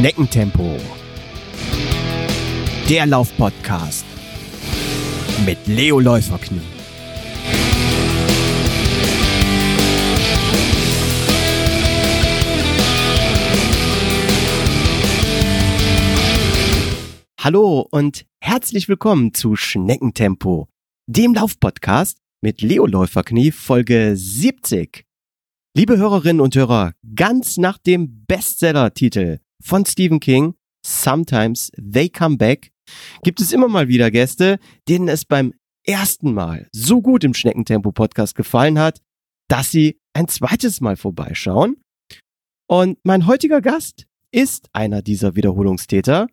Schneckentempo. Der Laufpodcast mit Leo Läuferknie. Hallo und herzlich willkommen zu Schneckentempo, dem Laufpodcast mit Leo Läuferknie Folge 70. Liebe Hörerinnen und Hörer, ganz nach dem Bestseller-Titel von Stephen King, Sometimes They Come Back, gibt es immer mal wieder Gäste, denen es beim ersten Mal so gut im Schneckentempo-Podcast gefallen hat, dass sie ein zweites Mal vorbeischauen. Und mein heutiger Gast ist einer dieser Wiederholungstäter.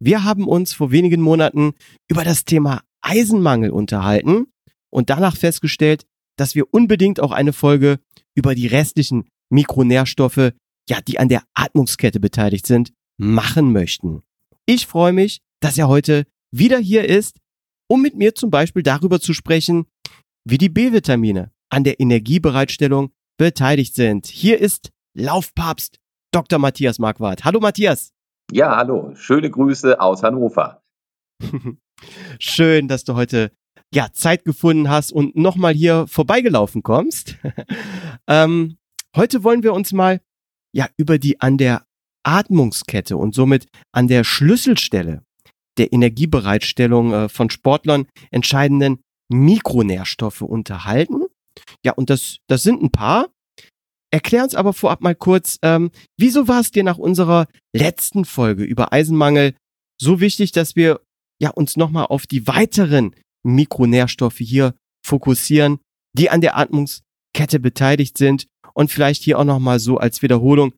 Wir haben uns vor wenigen Monaten über das Thema Eisenmangel unterhalten und danach festgestellt, dass wir unbedingt auch eine Folge über die restlichen Mikronährstoffe, ja, die an der Atmungskette beteiligt sind, machen möchten. Ich freue mich, dass er heute wieder hier ist, um mit mir zum Beispiel darüber zu sprechen, wie die B-Vitamine an der Energiebereitstellung beteiligt sind. Hier ist Laufpapst Dr. Matthias Marquardt. Hallo Matthias. Ja, hallo. Schöne Grüße aus Hannover. Schön, dass du heute ja, Zeit gefunden hast und nochmal hier vorbeigelaufen kommst. ähm, heute wollen wir uns mal ja über die an der Atmungskette und somit an der Schlüsselstelle der Energiebereitstellung äh, von Sportlern entscheidenden Mikronährstoffe unterhalten. Ja, und das, das sind ein paar. Erklär uns aber vorab mal kurz, ähm, wieso war es dir nach unserer letzten Folge über Eisenmangel so wichtig, dass wir ja uns nochmal auf die weiteren Mikronährstoffe hier fokussieren, die an der Atmungskette beteiligt sind und vielleicht hier auch nochmal so als Wiederholung,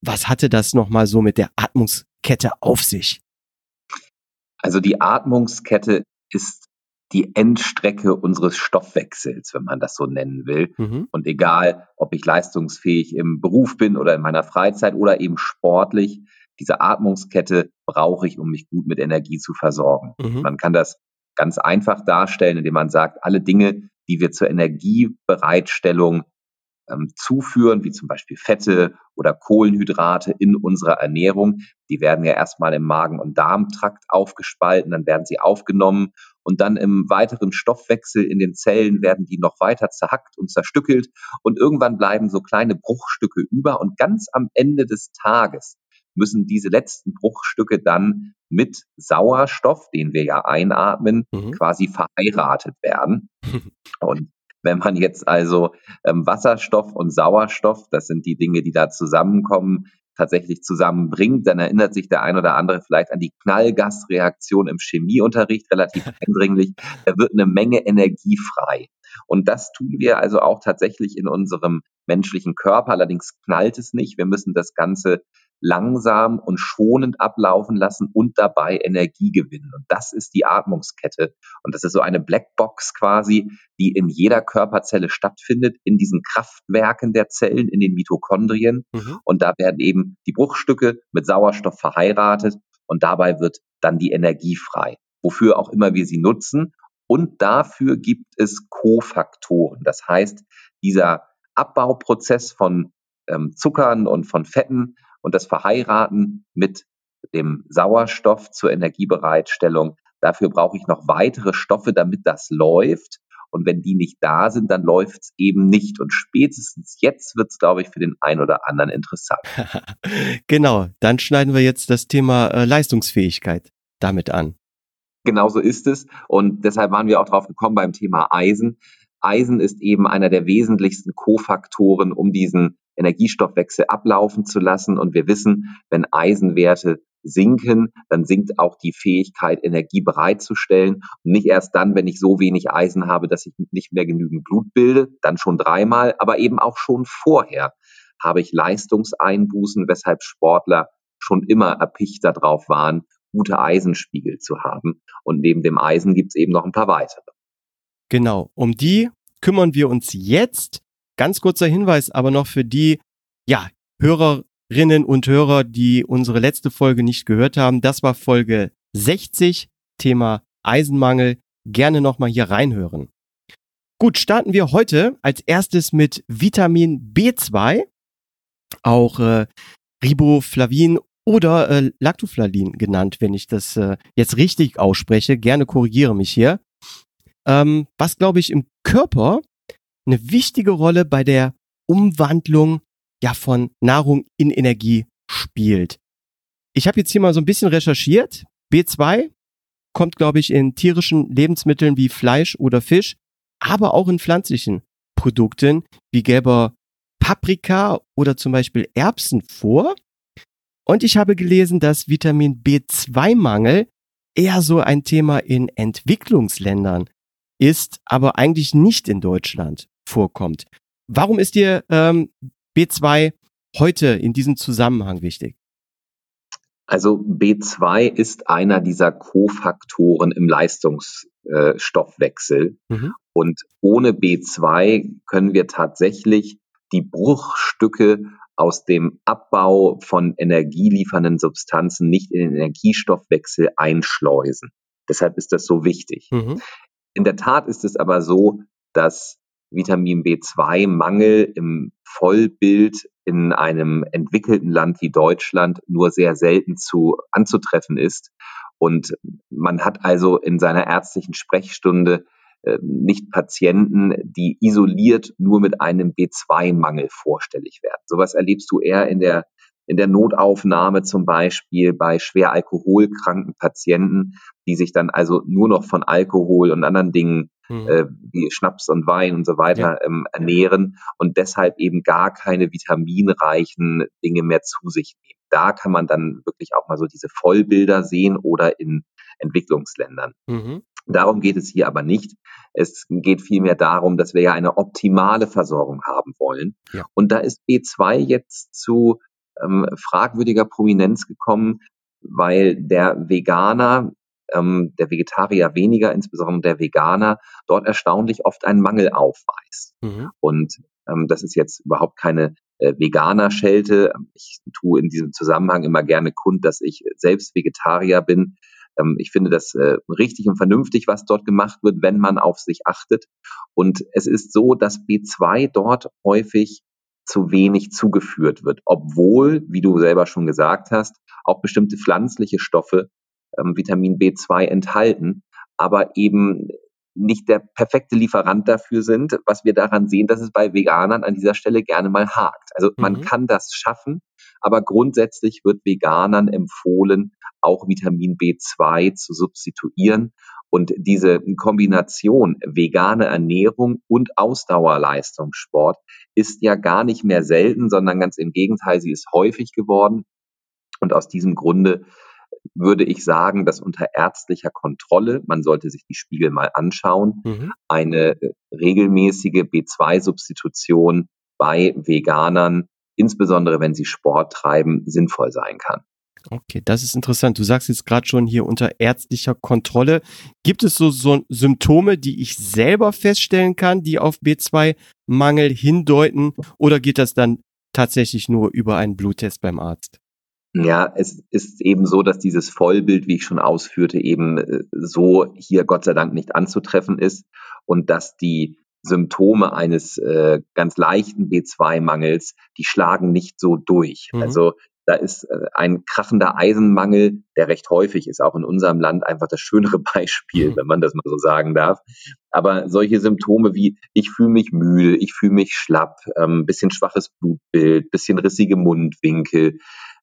was hatte das nochmal so mit der Atmungskette auf sich? Also die Atmungskette ist die Endstrecke unseres Stoffwechsels, wenn man das so nennen will. Mhm. Und egal, ob ich leistungsfähig im Beruf bin oder in meiner Freizeit oder eben sportlich, diese Atmungskette brauche ich, um mich gut mit Energie zu versorgen. Mhm. Man kann das ganz einfach darstellen, indem man sagt, alle Dinge, die wir zur Energiebereitstellung ähm, zuführen, wie zum Beispiel Fette oder Kohlenhydrate in unserer Ernährung, die werden ja erstmal im Magen- und Darmtrakt aufgespalten, dann werden sie aufgenommen und dann im weiteren Stoffwechsel in den Zellen werden die noch weiter zerhackt und zerstückelt und irgendwann bleiben so kleine Bruchstücke über und ganz am Ende des Tages müssen diese letzten Bruchstücke dann mit Sauerstoff, den wir ja einatmen, mhm. quasi verheiratet werden. Und wenn man jetzt also ähm, Wasserstoff und Sauerstoff, das sind die Dinge, die da zusammenkommen, tatsächlich zusammenbringt, dann erinnert sich der ein oder andere vielleicht an die Knallgasreaktion im Chemieunterricht, relativ eindringlich. Da wird eine Menge Energie frei. Und das tun wir also auch tatsächlich in unserem menschlichen Körper. Allerdings knallt es nicht. Wir müssen das Ganze langsam und schonend ablaufen lassen und dabei Energie gewinnen. Und das ist die Atmungskette. Und das ist so eine Blackbox quasi, die in jeder Körperzelle stattfindet, in diesen Kraftwerken der Zellen, in den Mitochondrien. Mhm. Und da werden eben die Bruchstücke mit Sauerstoff verheiratet und dabei wird dann die Energie frei. Wofür auch immer wir sie nutzen. Und dafür gibt es Kofaktoren. Das heißt, dieser Abbauprozess von ähm, Zuckern und von Fetten und das Verheiraten mit dem Sauerstoff zur Energiebereitstellung. Dafür brauche ich noch weitere Stoffe, damit das läuft. Und wenn die nicht da sind, dann läuft es eben nicht. Und spätestens jetzt wird es, glaube ich, für den einen oder anderen interessant. genau, dann schneiden wir jetzt das Thema äh, Leistungsfähigkeit damit an. Genauso ist es. Und deshalb waren wir auch drauf gekommen beim Thema Eisen. Eisen ist eben einer der wesentlichsten Kofaktoren, um diesen Energiestoffwechsel ablaufen zu lassen. Und wir wissen, wenn Eisenwerte sinken, dann sinkt auch die Fähigkeit, Energie bereitzustellen. Und nicht erst dann, wenn ich so wenig Eisen habe, dass ich nicht mehr genügend Blut bilde, dann schon dreimal, aber eben auch schon vorher habe ich Leistungseinbußen, weshalb Sportler schon immer erpicht darauf waren, gute Eisenspiegel zu haben. Und neben dem Eisen gibt es eben noch ein paar weitere. Genau, um die kümmern wir uns jetzt. Ganz kurzer Hinweis aber noch für die, ja, Hörerinnen und Hörer, die unsere letzte Folge nicht gehört haben. Das war Folge 60, Thema Eisenmangel. Gerne nochmal hier reinhören. Gut, starten wir heute als erstes mit Vitamin B2. Auch äh, Riboflavin oder äh, Lactoflalin genannt, wenn ich das äh, jetzt richtig ausspreche. Gerne korrigiere mich hier. Ähm, was, glaube ich, im Körper eine wichtige Rolle bei der Umwandlung ja von Nahrung in Energie spielt. Ich habe jetzt hier mal so ein bisschen recherchiert. B2 kommt, glaube ich, in tierischen Lebensmitteln wie Fleisch oder Fisch, aber auch in pflanzlichen Produkten wie gelber Paprika oder zum Beispiel Erbsen vor. Und ich habe gelesen, dass Vitamin B2-Mangel eher so ein Thema in Entwicklungsländern ist, aber eigentlich nicht in Deutschland vorkommt. Warum ist dir ähm, B2 heute in diesem Zusammenhang wichtig? Also B2 ist einer dieser Kofaktoren im Leistungsstoffwechsel. Mhm. Und ohne B2 können wir tatsächlich die Bruchstücke aus dem Abbau von energieliefernden Substanzen nicht in den Energiestoffwechsel einschleusen. Deshalb ist das so wichtig. Mhm. In der Tat ist es aber so, dass Vitamin B2-Mangel im Vollbild in einem entwickelten Land wie Deutschland nur sehr selten zu anzutreffen ist. Und man hat also in seiner ärztlichen Sprechstunde äh, nicht Patienten, die isoliert nur mit einem B2-Mangel vorstellig werden. Sowas erlebst du eher in der in der Notaufnahme zum Beispiel bei schwer alkoholkranken Patienten, die sich dann also nur noch von Alkohol und anderen Dingen mhm. äh, wie Schnaps und Wein und so weiter ja. ähm, ernähren und deshalb eben gar keine vitaminreichen Dinge mehr zu sich nehmen. Da kann man dann wirklich auch mal so diese Vollbilder sehen oder in Entwicklungsländern. Mhm. Darum geht es hier aber nicht. Es geht vielmehr darum, dass wir ja eine optimale Versorgung haben wollen. Ja. Und da ist B2 jetzt zu ähm, fragwürdiger Prominenz gekommen, weil der Veganer, ähm, der Vegetarier weniger, insbesondere der Veganer, dort erstaunlich oft einen Mangel aufweist. Mhm. Und ähm, das ist jetzt überhaupt keine äh, Veganer-Schelte. Ich tue in diesem Zusammenhang immer gerne kund, dass ich selbst Vegetarier bin. Ähm, ich finde das äh, richtig und vernünftig, was dort gemacht wird, wenn man auf sich achtet. Und es ist so, dass B2 dort häufig zu wenig zugeführt wird, obwohl, wie du selber schon gesagt hast, auch bestimmte pflanzliche Stoffe ähm, Vitamin B2 enthalten, aber eben nicht der perfekte Lieferant dafür sind, was wir daran sehen, dass es bei Veganern an dieser Stelle gerne mal hakt. Also man mhm. kann das schaffen, aber grundsätzlich wird Veganern empfohlen, auch Vitamin B2 zu substituieren. Und diese Kombination vegane Ernährung und Ausdauerleistungssport ist ja gar nicht mehr selten, sondern ganz im Gegenteil, sie ist häufig geworden. Und aus diesem Grunde würde ich sagen, dass unter ärztlicher Kontrolle, man sollte sich die Spiegel mal anschauen, mhm. eine äh, regelmäßige B2-Substitution bei Veganern, insbesondere wenn sie Sport treiben, sinnvoll sein kann. Okay, das ist interessant. Du sagst jetzt gerade schon hier unter ärztlicher Kontrolle. Gibt es so, so Symptome, die ich selber feststellen kann, die auf B2-Mangel hindeuten? Oder geht das dann tatsächlich nur über einen Bluttest beim Arzt? Ja, es ist eben so, dass dieses Vollbild, wie ich schon ausführte, eben äh, so hier Gott sei Dank nicht anzutreffen ist und dass die Symptome eines äh, ganz leichten B2-Mangels, die schlagen nicht so durch. Mhm. Also da ist äh, ein krachender Eisenmangel, der recht häufig ist, auch in unserem Land einfach das schönere Beispiel, mhm. wenn man das mal so sagen darf. Aber solche Symptome wie ich fühle mich müde, ich fühle mich schlapp, ähm, bisschen schwaches Blutbild, bisschen rissige Mundwinkel,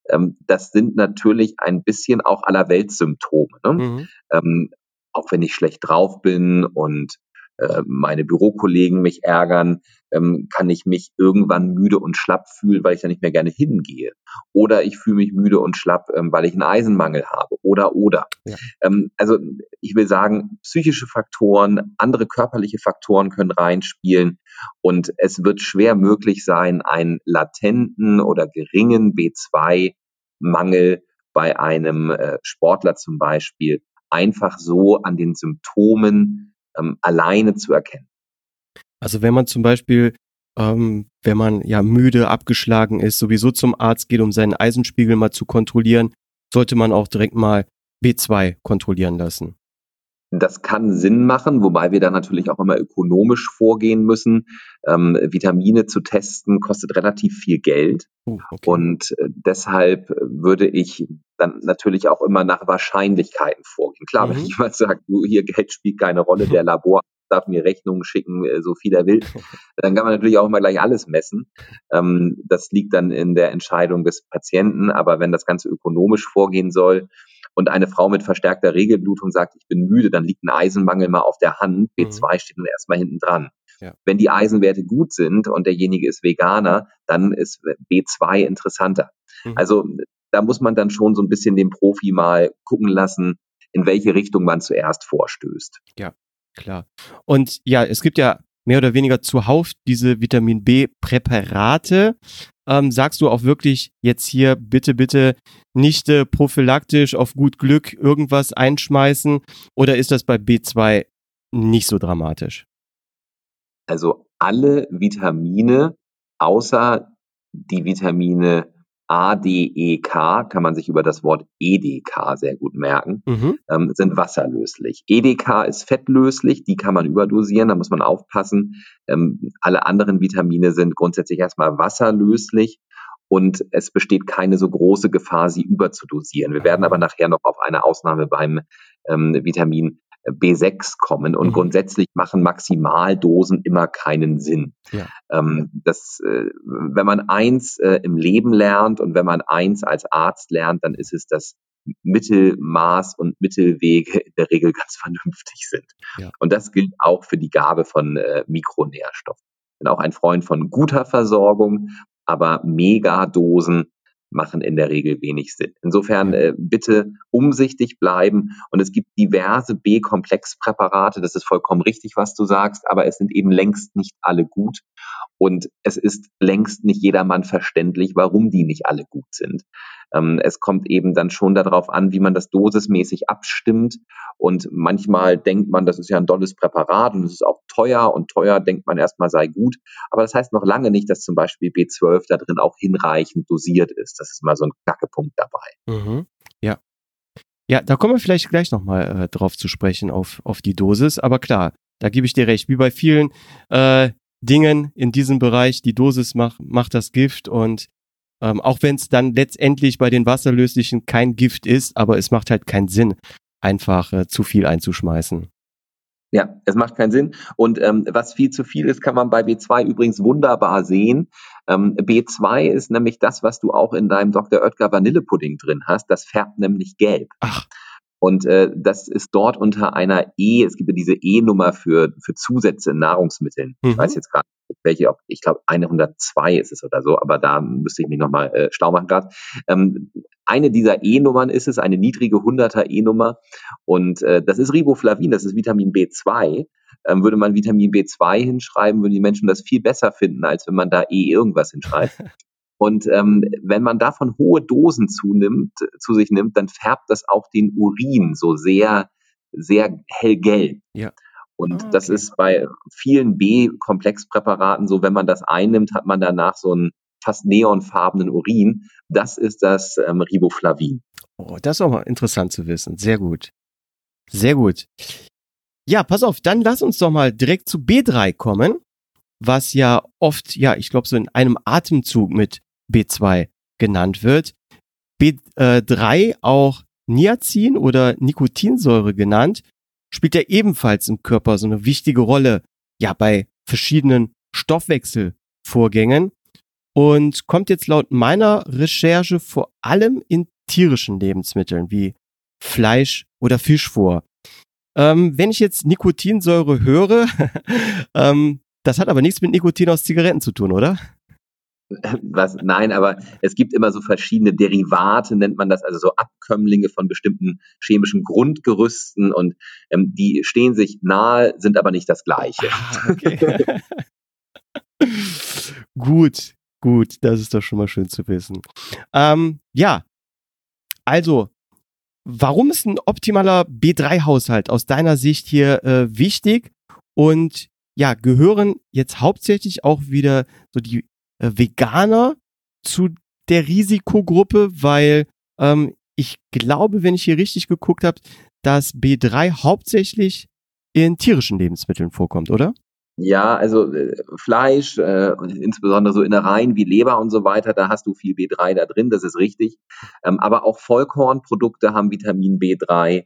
ähm, das sind natürlich ein bisschen auch Allerweltssymptome. Ne? Mhm. Ähm, auch wenn ich schlecht drauf bin und äh, meine Bürokollegen mich ärgern, ähm, kann ich mich irgendwann müde und schlapp fühlen, weil ich da nicht mehr gerne hingehe. Oder ich fühle mich müde und schlapp, ähm, weil ich einen Eisenmangel habe. Oder, oder. Ja. Ähm, also ich will sagen, psychische Faktoren, andere körperliche Faktoren können reinspielen. Und es wird schwer möglich sein, einen latenten oder geringen B2-Mangel bei einem äh, Sportler zum Beispiel einfach so an den Symptomen ähm, alleine zu erkennen. Also wenn man zum Beispiel, ähm, wenn man ja müde, abgeschlagen ist, sowieso zum Arzt geht, um seinen Eisenspiegel mal zu kontrollieren, sollte man auch direkt mal B2 kontrollieren lassen. Das kann Sinn machen, wobei wir da natürlich auch immer ökonomisch vorgehen müssen. Ähm, Vitamine zu testen kostet relativ viel Geld. Uh, okay. Und äh, deshalb würde ich dann natürlich auch immer nach Wahrscheinlichkeiten vorgehen. Klar, mhm. wenn jemand sagt, du, hier Geld spielt keine Rolle, der Labor darf mir Rechnungen schicken, äh, so viel er will, dann kann man natürlich auch immer gleich alles messen. Ähm, das liegt dann in der Entscheidung des Patienten. Aber wenn das Ganze ökonomisch vorgehen soll, und eine Frau mit verstärkter Regelblutung sagt, ich bin müde, dann liegt ein Eisenmangel mal auf der Hand. B2 mhm. steht dann erstmal hinten dran. Ja. Wenn die Eisenwerte gut sind und derjenige ist Veganer, dann ist B2 interessanter. Mhm. Also da muss man dann schon so ein bisschen den Profi mal gucken lassen, in welche Richtung man zuerst vorstößt. Ja, klar. Und ja, es gibt ja mehr oder weniger zuhauf diese Vitamin B-Präparate. Ähm, sagst du auch wirklich jetzt hier bitte, bitte nicht äh, prophylaktisch auf gut Glück irgendwas einschmeißen oder ist das bei B2 nicht so dramatisch? Also alle Vitamine außer die Vitamine A, D, E, K, kann man sich über das Wort EDK sehr gut merken, mhm. ähm, sind wasserlöslich. EDK ist fettlöslich, die kann man überdosieren, da muss man aufpassen. Ähm, alle anderen Vitamine sind grundsätzlich erstmal wasserlöslich und es besteht keine so große Gefahr, sie überzudosieren. Wir werden aber nachher noch auf eine Ausnahme beim ähm, Vitamin B6 kommen und mhm. grundsätzlich machen Maximaldosen immer keinen Sinn. Ja. Ähm, das, äh, wenn man eins äh, im Leben lernt und wenn man eins als Arzt lernt, dann ist es, dass Mittelmaß und Mittelwege in der Regel ganz vernünftig sind. Ja. Und das gilt auch für die Gabe von äh, Mikronährstoffen. Ich bin auch ein Freund von guter Versorgung, aber Megadosen machen in der Regel wenig Sinn. Insofern äh, bitte umsichtig bleiben und es gibt diverse B-Komplexpräparate, das ist vollkommen richtig, was du sagst, aber es sind eben längst nicht alle gut und es ist längst nicht jedermann verständlich, warum die nicht alle gut sind. Ähm, es kommt eben dann schon darauf an, wie man das dosismäßig abstimmt. Und manchmal denkt man, das ist ja ein dolles Präparat und es ist auch teuer und teuer denkt man erstmal sei gut. Aber das heißt noch lange nicht, dass zum Beispiel B12 da drin auch hinreichend dosiert ist. Das ist mal so ein Knackepunkt dabei. Mhm. Ja. Ja, da kommen wir vielleicht gleich nochmal äh, drauf zu sprechen, auf, auf die Dosis. Aber klar, da gebe ich dir recht. Wie bei vielen äh, Dingen in diesem Bereich, die Dosis macht, macht das Gift und ähm, auch wenn es dann letztendlich bei den wasserlöslichen kein Gift ist, aber es macht halt keinen Sinn, einfach äh, zu viel einzuschmeißen. Ja, es macht keinen Sinn. Und ähm, was viel zu viel ist, kann man bei B2 übrigens wunderbar sehen. Ähm, B2 ist nämlich das, was du auch in deinem Dr. Oetker Vanillepudding drin hast. Das färbt nämlich gelb. Ach. Und äh, das ist dort unter einer E, es gibt ja diese E-Nummer für, für Zusätze in Nahrungsmitteln. Mhm. Ich weiß jetzt gerade welche, ich glaube 102 ist es oder so, aber da müsste ich mich nochmal äh, schlau machen gerade. Ähm, eine dieser E-Nummern ist es, eine niedrige 100er E-Nummer und äh, das ist Riboflavin, das ist Vitamin B2. Ähm, würde man Vitamin B2 hinschreiben, würden die Menschen das viel besser finden, als wenn man da E irgendwas hinschreibt. Und ähm, wenn man davon hohe Dosen zunimmt, zu sich nimmt, dann färbt das auch den Urin so sehr, sehr hellgelb. Ja. Und ah, okay. das ist bei vielen B-Komplexpräparaten so, wenn man das einnimmt, hat man danach so einen fast neonfarbenen Urin. Das ist das ähm, Riboflavin. Oh, das ist auch mal interessant zu wissen. Sehr gut. Sehr gut. Ja, pass auf, dann lass uns doch mal direkt zu B3 kommen, was ja oft, ja, ich glaube, so in einem Atemzug mit B2 genannt wird. B3 auch Niacin oder Nikotinsäure genannt, spielt ja ebenfalls im Körper so eine wichtige Rolle, ja, bei verschiedenen Stoffwechselvorgängen und kommt jetzt laut meiner Recherche vor allem in tierischen Lebensmitteln wie Fleisch oder Fisch vor. Ähm, wenn ich jetzt Nikotinsäure höre, ähm, das hat aber nichts mit Nikotin aus Zigaretten zu tun, oder? Was, nein, aber es gibt immer so verschiedene Derivate, nennt man das, also so Abkömmlinge von bestimmten chemischen Grundgerüsten und ähm, die stehen sich nahe, sind aber nicht das gleiche. Ah, okay. gut, gut, das ist doch schon mal schön zu wissen. Ähm, ja, also, warum ist ein optimaler B3-Haushalt aus deiner Sicht hier äh, wichtig? Und ja, gehören jetzt hauptsächlich auch wieder so die Veganer zu der Risikogruppe, weil ähm, ich glaube, wenn ich hier richtig geguckt habe, dass B3 hauptsächlich in tierischen Lebensmitteln vorkommt, oder? Ja, also äh, Fleisch, äh, insbesondere so Innereien wie Leber und so weiter, da hast du viel B3 da drin, das ist richtig. Ähm, aber auch Vollkornprodukte haben Vitamin B3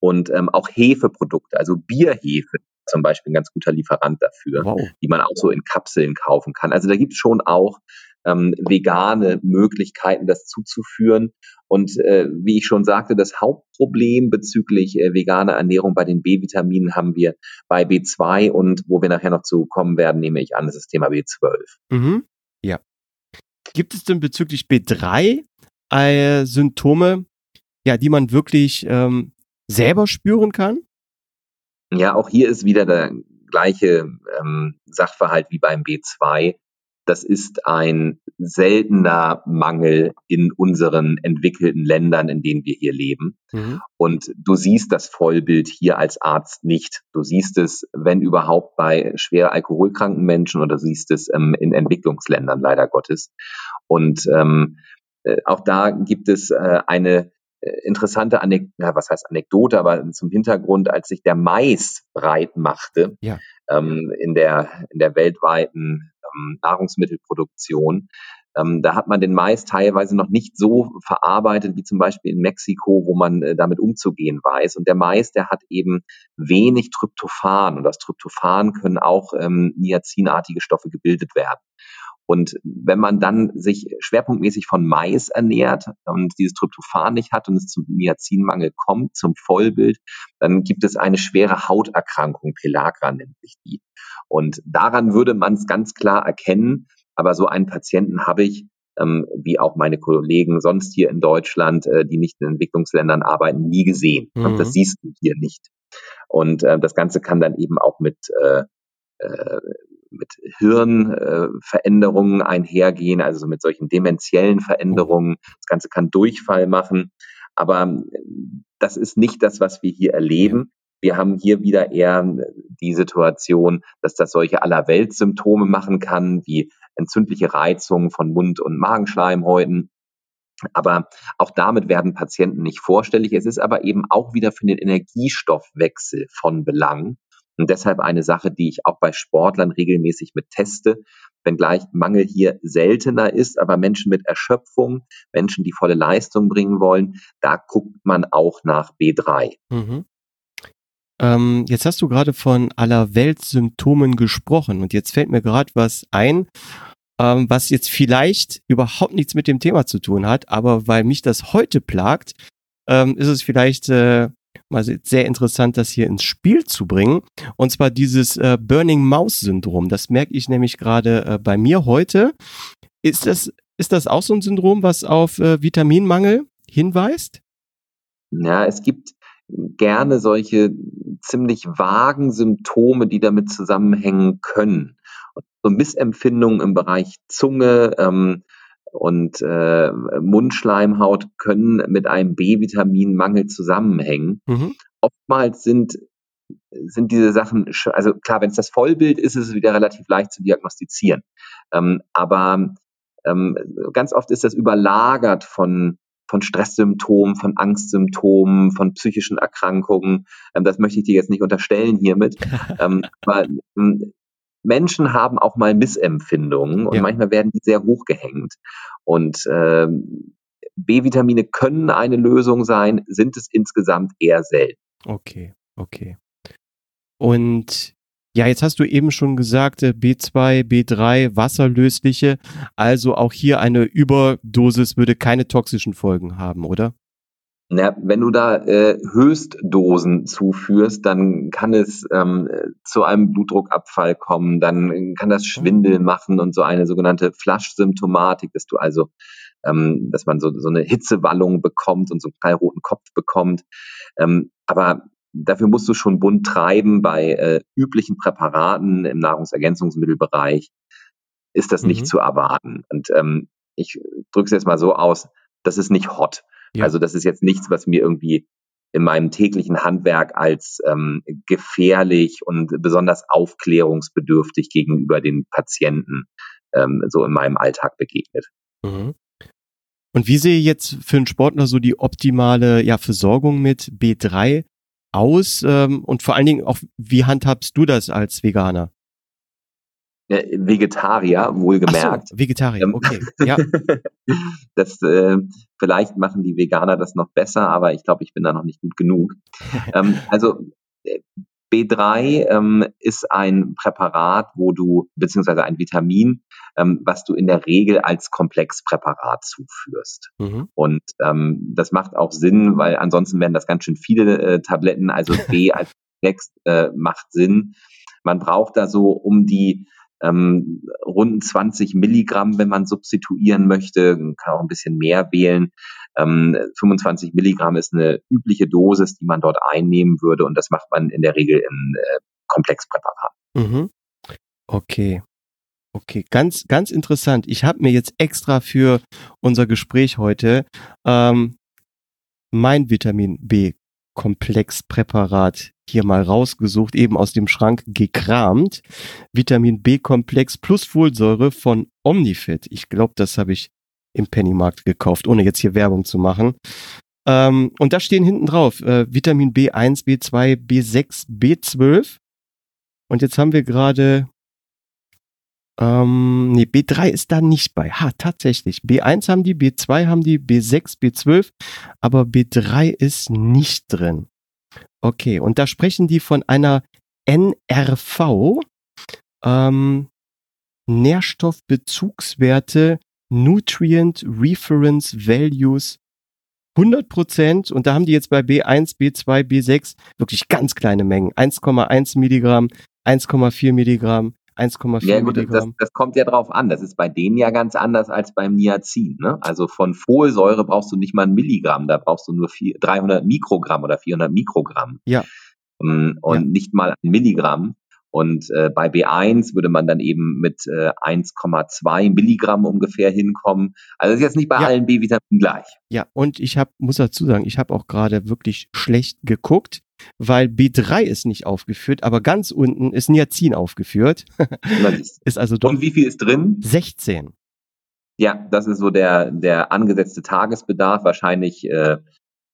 und ähm, auch Hefeprodukte, also Bierhefe zum Beispiel ein ganz guter Lieferant dafür, wow. die man auch so in Kapseln kaufen kann. Also da gibt es schon auch ähm, vegane Möglichkeiten, das zuzuführen. Und äh, wie ich schon sagte, das Hauptproblem bezüglich äh, veganer Ernährung bei den B-Vitaminen haben wir bei B2 und wo wir nachher noch zu kommen werden, nehme ich an, das ist das Thema B12. Mhm. Ja. Gibt es denn bezüglich B3 äh, Symptome, ja, die man wirklich ähm, selber spüren kann? Ja, auch hier ist wieder der gleiche ähm, Sachverhalt wie beim B2 das ist ein seltener Mangel in unseren entwickelten Ländern, in denen wir hier leben. Mhm. Und du siehst das Vollbild hier als Arzt nicht. Du siehst es, wenn überhaupt, bei schwer alkoholkranken Menschen oder du siehst es ähm, in Entwicklungsländern leider Gottes. Und ähm, äh, auch da gibt es äh, eine interessante Anek ja, was heißt Anekdote, aber zum Hintergrund, als sich der Mais breit machte ja. ähm, in der in der weltweiten ähm, Nahrungsmittelproduktion, ähm, da hat man den Mais teilweise noch nicht so verarbeitet wie zum Beispiel in Mexiko, wo man äh, damit umzugehen weiß. Und der Mais, der hat eben wenig Tryptophan und aus Tryptophan können auch ähm, niacinartige Stoffe gebildet werden. Und wenn man dann sich schwerpunktmäßig von Mais ernährt und dieses Tryptophan nicht hat und es zum Niacinmangel kommt, zum Vollbild, dann gibt es eine schwere Hauterkrankung, Pelagra nennt sich die. Und daran würde man es ganz klar erkennen. Aber so einen Patienten habe ich, ähm, wie auch meine Kollegen sonst hier in Deutschland, äh, die nicht in Entwicklungsländern arbeiten, nie gesehen. Mhm. Und das siehst du hier nicht. Und äh, das Ganze kann dann eben auch mit äh, äh, mit Hirnveränderungen einhergehen, also mit solchen dementiellen Veränderungen. Das Ganze kann Durchfall machen. Aber äh, das ist nicht das, was wir hier erleben. Wir haben hier wieder eher die Situation, dass das solche Allerweltssymptome machen kann, wie entzündliche Reizungen von Mund- und Magenschleimhäuten. Aber auch damit werden Patienten nicht vorstellig. Es ist aber eben auch wieder für den Energiestoffwechsel von Belang. Und deshalb eine Sache, die ich auch bei Sportlern regelmäßig mit teste, wenngleich Mangel hier seltener ist, aber Menschen mit Erschöpfung, Menschen, die volle Leistung bringen wollen, da guckt man auch nach B3. Mhm. Ähm, jetzt hast du gerade von aller Welt Symptomen gesprochen und jetzt fällt mir gerade was ein, ähm, was jetzt vielleicht überhaupt nichts mit dem Thema zu tun hat, aber weil mich das heute plagt, ähm, ist es vielleicht äh, mal sehr interessant, das hier ins Spiel zu bringen. Und zwar dieses äh, Burning Mouse Syndrom. Das merke ich nämlich gerade äh, bei mir heute. Ist das, ist das auch so ein Syndrom, was auf äh, Vitaminmangel hinweist? Ja, es gibt gerne solche ziemlich vagen Symptome, die damit zusammenhängen können. So Missempfindungen im Bereich Zunge, ähm, und äh, Mundschleimhaut können mit einem B-Vitaminmangel zusammenhängen. Mhm. Oftmals sind sind diese Sachen, also klar, wenn es das Vollbild ist, ist es wieder relativ leicht zu diagnostizieren. Ähm, aber ähm, ganz oft ist das überlagert von von Stresssymptomen, von Angstsymptomen, von psychischen Erkrankungen. Ähm, das möchte ich dir jetzt nicht unterstellen hiermit. ähm, aber ähm, Menschen haben auch mal Missempfindungen und ja. manchmal werden die sehr hochgehängt. Und ähm, B-Vitamine können eine Lösung sein, sind es insgesamt eher selten. Okay, okay. Und ja, jetzt hast du eben schon gesagt, B2, B3, wasserlösliche. Also auch hier eine Überdosis würde keine toxischen Folgen haben, oder? Na, wenn du da äh, Höchstdosen zuführst, dann kann es ähm, zu einem Blutdruckabfall kommen, dann kann das Schwindel mhm. machen und so eine sogenannte Flasch-Symptomatik, dass du also, ähm, dass man so, so eine Hitzewallung bekommt und so einen knallroten Kopf bekommt. Ähm, aber dafür musst du schon bunt treiben. Bei äh, üblichen Präparaten im Nahrungsergänzungsmittelbereich ist das mhm. nicht zu erwarten. Und ähm, ich drücke es jetzt mal so aus, das ist nicht hot. Ja. Also das ist jetzt nichts, was mir irgendwie in meinem täglichen Handwerk als ähm, gefährlich und besonders aufklärungsbedürftig gegenüber den Patienten ähm, so in meinem Alltag begegnet. Mhm. Und wie sehe jetzt für einen Sportler so die optimale ja, Versorgung mit B3 aus? Ähm, und vor allen Dingen auch, wie handhabst du das als Veganer? Äh, Vegetarier, wohlgemerkt. So, Vegetarier, ähm, okay. Ja. das, äh, vielleicht machen die Veganer das noch besser, aber ich glaube, ich bin da noch nicht gut genug. ähm, also äh, B3 ähm, ist ein Präparat, wo du, beziehungsweise ein Vitamin, ähm, was du in der Regel als Komplexpräparat zuführst. Mhm. Und ähm, das macht auch Sinn, weil ansonsten wären das ganz schön viele äh, Tabletten. Also B als Komplex äh, macht Sinn. Man braucht da so um die ähm, rund 20 Milligramm, wenn man substituieren möchte, man kann auch ein bisschen mehr wählen. Ähm, 25 Milligramm ist eine übliche Dosis, die man dort einnehmen würde und das macht man in der Regel in äh, Komplexpräparaten. Mhm. Okay. Okay, ganz, ganz interessant. Ich habe mir jetzt extra für unser Gespräch heute ähm, mein Vitamin B Komplexpräparat hier mal rausgesucht, eben aus dem Schrank gekramt. Vitamin B-Komplex plus Folsäure von Omnifit. Ich glaube, das habe ich im Pennymarkt gekauft, ohne jetzt hier Werbung zu machen. Ähm, und da stehen hinten drauf äh, Vitamin B1, B2, B6, B12. Und jetzt haben wir gerade, ähm, nee, B3 ist da nicht bei. Ha, tatsächlich. B1 haben die, B2 haben die, B6, B12, aber B3 ist nicht drin. Okay, und da sprechen die von einer NRV, ähm, Nährstoffbezugswerte, Nutrient Reference Values 100 Prozent und da haben die jetzt bei B1, B2, B6 wirklich ganz kleine Mengen. 1,1 Milligramm, 1,4 Milligramm, 1,4 ja, gut, Milligramm. Das, das, kommt ja drauf an. Das ist bei denen ja ganz anders als beim Niacin. Ne? Also von Folsäure brauchst du nicht mal ein Milligramm, da brauchst du nur vier, 300 Mikrogramm oder 400 Mikrogramm. Ja. Ähm, und ja. nicht mal ein Milligramm. Und äh, bei B1 würde man dann eben mit äh, 1,2 Milligramm ungefähr hinkommen. Also ist jetzt nicht bei ja. allen B-Vitaminen gleich. Ja, und ich habe, muss dazu sagen, ich habe auch gerade wirklich schlecht geguckt, weil B3 ist nicht aufgeführt, aber ganz unten ist Niacin aufgeführt. ist also doch und wie viel ist drin? 16. Ja, das ist so der, der angesetzte Tagesbedarf. Wahrscheinlich äh,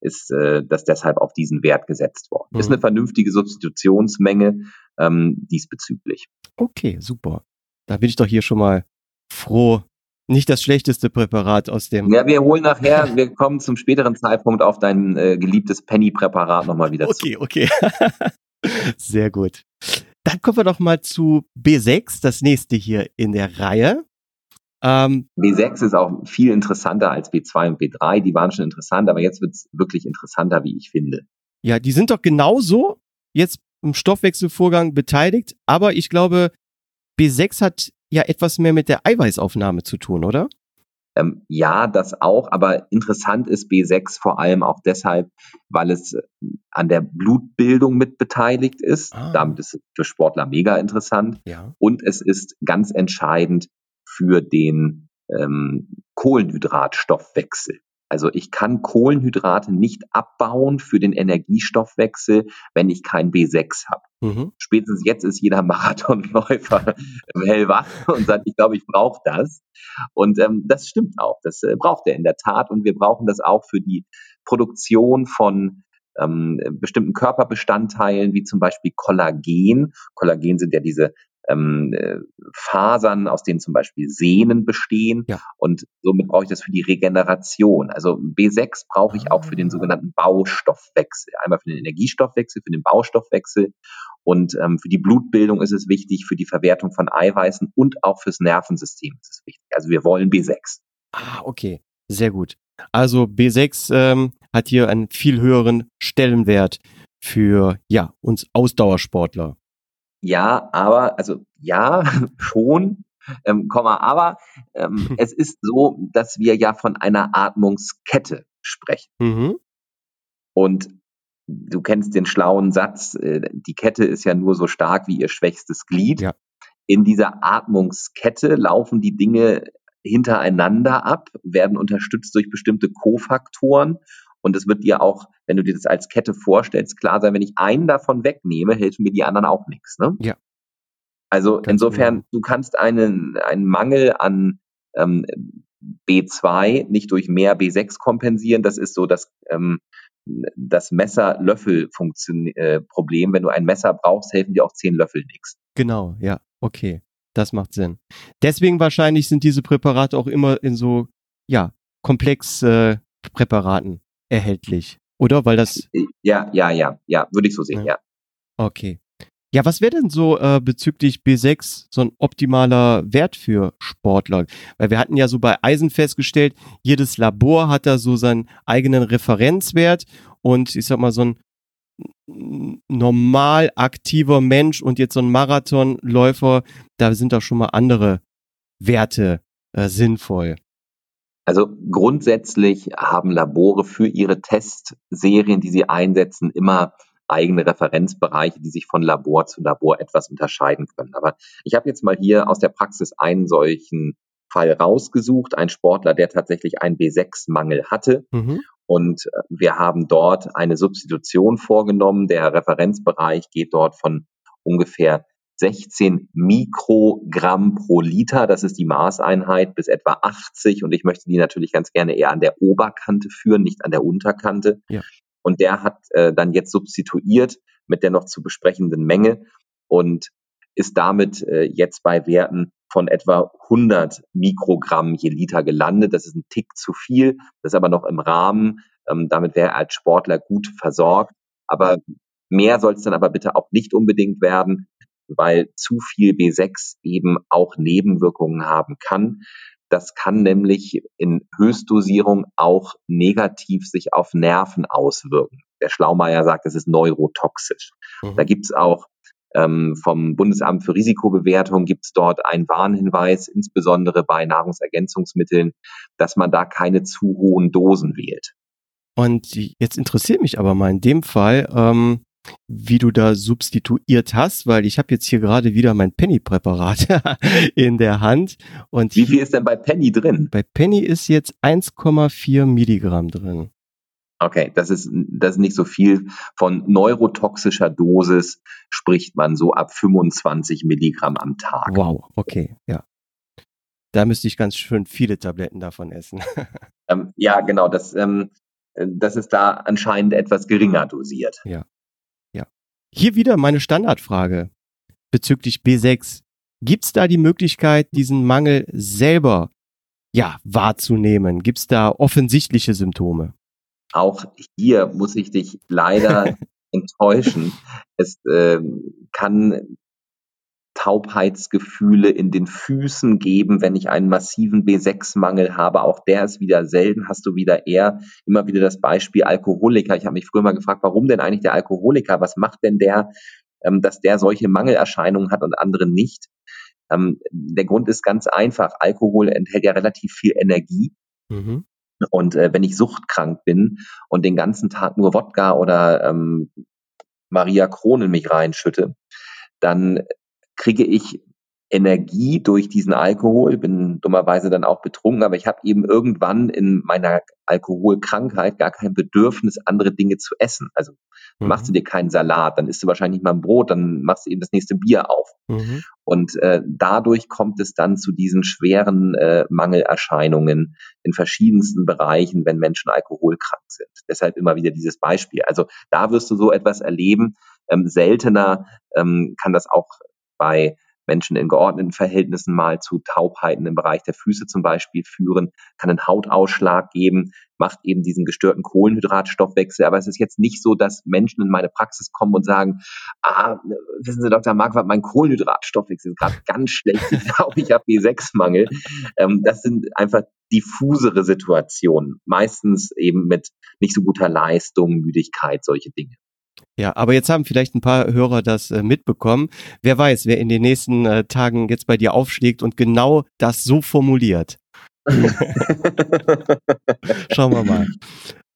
ist äh, das deshalb auf diesen Wert gesetzt worden. Mhm. Ist eine vernünftige Substitutionsmenge ähm, diesbezüglich. Okay, super. Da bin ich doch hier schon mal froh. Nicht das schlechteste Präparat aus dem. Ja, wir holen nachher, wir kommen zum späteren Zeitpunkt auf dein äh, geliebtes Penny-Präparat nochmal wieder okay, zu. Okay, okay. Sehr gut. Dann kommen wir doch mal zu B6, das nächste hier in der Reihe. Ähm, B6 ist auch viel interessanter als B2 und B3. Die waren schon interessant, aber jetzt wird es wirklich interessanter, wie ich finde. Ja, die sind doch genauso jetzt im Stoffwechselvorgang beteiligt, aber ich glaube, B6 hat ja etwas mehr mit der Eiweißaufnahme zu tun, oder? Ähm, ja, das auch, aber interessant ist B6 vor allem auch deshalb, weil es an der Blutbildung mit beteiligt ist. Ah. Damit ist es für Sportler mega interessant. Ja. Und es ist ganz entscheidend für den ähm, Kohlenhydratstoffwechsel. Also ich kann Kohlenhydrate nicht abbauen für den Energiestoffwechsel, wenn ich kein B6 habe. Mhm. Spätestens jetzt ist jeder Marathonläufer hellwach und sagt, ich glaube, ich brauche das. Und ähm, das stimmt auch. Das äh, braucht er in der Tat. Und wir brauchen das auch für die Produktion von ähm, bestimmten Körperbestandteilen, wie zum Beispiel Kollagen. Kollagen sind ja diese ähm, äh, Fasern, aus denen zum Beispiel Sehnen bestehen. Ja. Und somit brauche ich das für die Regeneration. Also B6 brauche ich auch für den ah. sogenannten Baustoffwechsel. Einmal für den Energiestoffwechsel, für den Baustoffwechsel. Und ähm, für die Blutbildung ist es wichtig, für die Verwertung von Eiweißen und auch fürs Nervensystem ist es wichtig. Also wir wollen B6. Ah, okay. Sehr gut. Also B6 ähm, hat hier einen viel höheren Stellenwert für ja, uns Ausdauersportler. Ja, aber, also ja, schon, ähm, Komma, aber ähm, es ist so, dass wir ja von einer Atmungskette sprechen. Mhm. Und du kennst den schlauen Satz, äh, die Kette ist ja nur so stark wie ihr schwächstes Glied. Ja. In dieser Atmungskette laufen die Dinge hintereinander ab, werden unterstützt durch bestimmte Kofaktoren und es wird dir auch, wenn du dir das als Kette vorstellst, klar sein, wenn ich einen davon wegnehme, helfen mir die anderen auch nichts. Ne? Ja. Also Ganz insofern, genau. du kannst einen, einen Mangel an ähm, B2 nicht durch mehr B6 kompensieren. Das ist so das, ähm, das Messer-Löffel-Problem. Äh, Wenn du ein Messer brauchst, helfen dir auch zehn Löffel nichts. Genau, ja, okay. Das macht Sinn. Deswegen wahrscheinlich sind diese Präparate auch immer in so, ja, komplex äh, Präparaten erhältlich. Oder? Weil das. Ja, ja, ja, ja, würde ich so sehen, ja. ja. Okay. Ja, was wäre denn so äh, bezüglich B6 so ein optimaler Wert für Sportler? Weil wir hatten ja so bei Eisen festgestellt, jedes Labor hat da so seinen eigenen Referenzwert und ich sag mal so ein normal aktiver Mensch und jetzt so ein Marathonläufer, da sind doch schon mal andere Werte äh, sinnvoll. Also grundsätzlich haben Labore für ihre Testserien, die sie einsetzen, immer eigene Referenzbereiche, die sich von Labor zu Labor etwas unterscheiden können. Aber ich habe jetzt mal hier aus der Praxis einen solchen Fall rausgesucht, ein Sportler, der tatsächlich einen B6-Mangel hatte. Mhm. Und äh, wir haben dort eine Substitution vorgenommen. Der Referenzbereich geht dort von ungefähr 16 Mikrogramm pro Liter, das ist die Maßeinheit, bis etwa 80. Und ich möchte die natürlich ganz gerne eher an der Oberkante führen, nicht an der Unterkante. Ja. Und der hat äh, dann jetzt substituiert mit der noch zu besprechenden Menge und ist damit äh, jetzt bei Werten von etwa 100 Mikrogramm je Liter gelandet. Das ist ein Tick zu viel, das ist aber noch im Rahmen. Ähm, damit wäre er als Sportler gut versorgt. Aber mehr soll es dann aber bitte auch nicht unbedingt werden weil zu viel B6 eben auch Nebenwirkungen haben kann. Das kann nämlich in Höchstdosierung auch negativ sich auf Nerven auswirken. Der Schlaumeier sagt, es ist neurotoxisch. Mhm. Da gibt's auch ähm, vom Bundesamt für Risikobewertung gibt's dort einen Warnhinweis, insbesondere bei Nahrungsergänzungsmitteln, dass man da keine zu hohen Dosen wählt. Und jetzt interessiert mich aber mal in dem Fall, ähm, wie du da substituiert hast, weil ich habe jetzt hier gerade wieder mein Penny-Präparat in der Hand. Und wie viel ist denn bei Penny drin? Bei Penny ist jetzt 1,4 Milligramm drin. Okay, das ist, das ist nicht so viel. Von neurotoxischer Dosis spricht man so ab 25 Milligramm am Tag. Wow, okay, ja. Da müsste ich ganz schön viele Tabletten davon essen. ähm, ja, genau, das, ähm, das ist da anscheinend etwas geringer dosiert. Ja. Hier wieder meine Standardfrage bezüglich B6. Gibt es da die Möglichkeit, diesen Mangel selber ja, wahrzunehmen? Gibt es da offensichtliche Symptome? Auch hier muss ich dich leider enttäuschen. Es äh, kann Taubheitsgefühle in den Füßen geben, wenn ich einen massiven B6-Mangel habe. Auch der ist wieder selten. Hast du wieder eher immer wieder das Beispiel Alkoholiker. Ich habe mich früher mal gefragt, warum denn eigentlich der Alkoholiker? Was macht denn der, ähm, dass der solche Mangelerscheinungen hat und andere nicht? Ähm, der Grund ist ganz einfach. Alkohol enthält ja relativ viel Energie. Mhm. Und äh, wenn ich suchtkrank bin und den ganzen Tag nur Wodka oder ähm, Maria Kron in mich reinschütte, dann kriege ich Energie durch diesen Alkohol, bin dummerweise dann auch betrunken, aber ich habe eben irgendwann in meiner Alkoholkrankheit gar kein Bedürfnis, andere Dinge zu essen. Also mhm. machst du dir keinen Salat, dann isst du wahrscheinlich mal ein Brot, dann machst du eben das nächste Bier auf. Mhm. Und äh, dadurch kommt es dann zu diesen schweren äh, Mangelerscheinungen in verschiedensten Bereichen, wenn Menschen alkoholkrank sind. Deshalb immer wieder dieses Beispiel. Also da wirst du so etwas erleben. Ähm, seltener ähm, kann das auch bei Menschen in geordneten Verhältnissen mal zu Taubheiten im Bereich der Füße zum Beispiel führen, kann einen Hautausschlag geben, macht eben diesen gestörten Kohlenhydratstoffwechsel. Aber es ist jetzt nicht so, dass Menschen in meine Praxis kommen und sagen, ah, wissen Sie, Dr. Marquardt, mein Kohlenhydratstoffwechsel ist gerade ganz schlecht. Ich glaube, ich habe B6-Mangel. Ähm, das sind einfach diffusere Situationen. Meistens eben mit nicht so guter Leistung, Müdigkeit, solche Dinge. Ja, aber jetzt haben vielleicht ein paar Hörer das äh, mitbekommen. Wer weiß, wer in den nächsten äh, Tagen jetzt bei dir aufschlägt und genau das so formuliert. Schauen wir mal.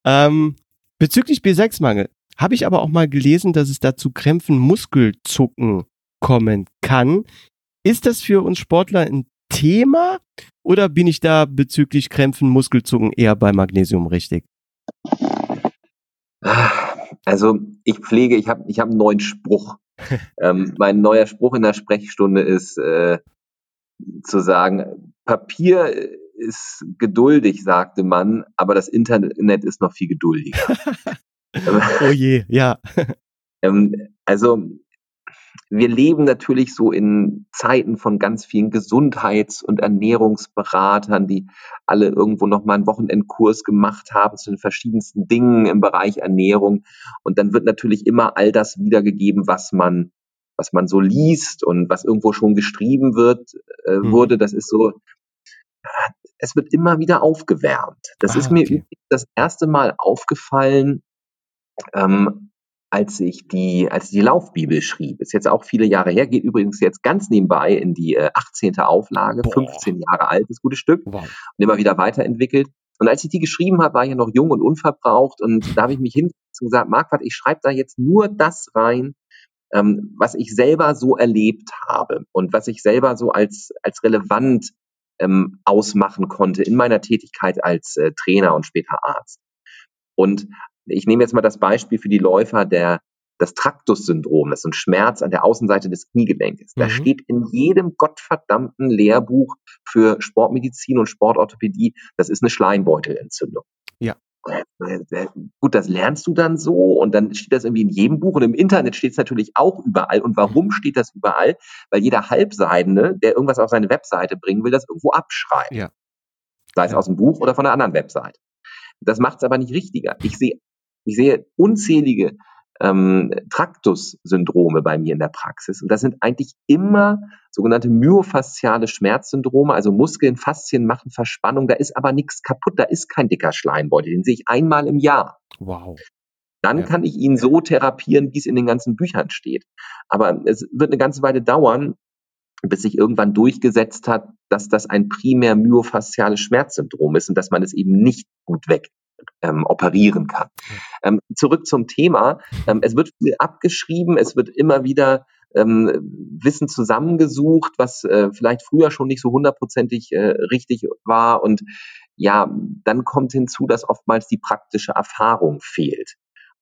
Ähm, bezüglich B6-Mangel habe ich aber auch mal gelesen, dass es dazu Krämpfen, Muskelzucken kommen kann. Ist das für uns Sportler ein Thema oder bin ich da bezüglich Krämpfen, Muskelzucken eher bei Magnesium richtig? Also ich pflege, ich habe ich hab einen neuen Spruch. ähm, mein neuer Spruch in der Sprechstunde ist äh, zu sagen, Papier ist geduldig, sagte man, aber das Internet ist noch viel geduldiger. oh je, ja. Ähm, also wir leben natürlich so in Zeiten von ganz vielen Gesundheits- und Ernährungsberatern, die alle irgendwo noch mal einen Wochenendkurs gemacht haben zu den verschiedensten Dingen im Bereich Ernährung. Und dann wird natürlich immer all das wiedergegeben, was man, was man so liest und was irgendwo schon geschrieben wird, äh, mhm. wurde. Das ist so, es wird immer wieder aufgewärmt. Das ah, ist mir okay. das erste Mal aufgefallen, ähm, als ich die, als ich die Laufbibel schrieb. Ist jetzt auch viele Jahre her, geht übrigens jetzt ganz nebenbei in die äh, 18. Auflage, Boah. 15 Jahre alt, das gute Stück, wow. und immer wieder weiterentwickelt. Und als ich die geschrieben habe, war ich ja noch jung und unverbraucht und da habe ich mich hin und gesagt, Marquardt, ich schreibe da jetzt nur das rein, ähm, was ich selber so erlebt habe und was ich selber so als, als relevant ähm, ausmachen konnte in meiner Tätigkeit als äh, Trainer und später Arzt. Und ich nehme jetzt mal das Beispiel für die Läufer der das Traktus-Syndrom, das ist ein Schmerz an der Außenseite des Kniegelenkes. Mhm. Da steht in jedem gottverdammten Lehrbuch für Sportmedizin und Sportorthopädie, das ist eine Schleimbeutelentzündung. Ja. Gut, das lernst du dann so und dann steht das irgendwie in jedem Buch und im Internet steht es natürlich auch überall. Und warum mhm. steht das überall? Weil jeder Halbseidene, der irgendwas auf seine Webseite bringen will, das irgendwo abschreibt. Ja. Sei es ja. aus dem Buch oder von einer anderen Webseite. Das macht es aber nicht richtiger. Ich sehe ich sehe unzählige ähm, Traktus-Syndrome bei mir in der Praxis. Und das sind eigentlich immer sogenannte myofasziale Schmerzsyndrome, also Muskeln, Faszien machen Verspannung. Da ist aber nichts kaputt, da ist kein dicker Schleimbeutel. Den sehe ich einmal im Jahr. Wow. Dann ja. kann ich ihn so therapieren, wie es in den ganzen Büchern steht. Aber es wird eine ganze Weile dauern, bis sich irgendwann durchgesetzt hat, dass das ein primär myofasziales Schmerzsyndrom ist und dass man es eben nicht gut weg ähm, operieren kann. Ähm, zurück zum Thema. Ähm, es wird viel abgeschrieben, es wird immer wieder ähm, Wissen zusammengesucht, was äh, vielleicht früher schon nicht so hundertprozentig äh, richtig war. Und ja, dann kommt hinzu, dass oftmals die praktische Erfahrung fehlt.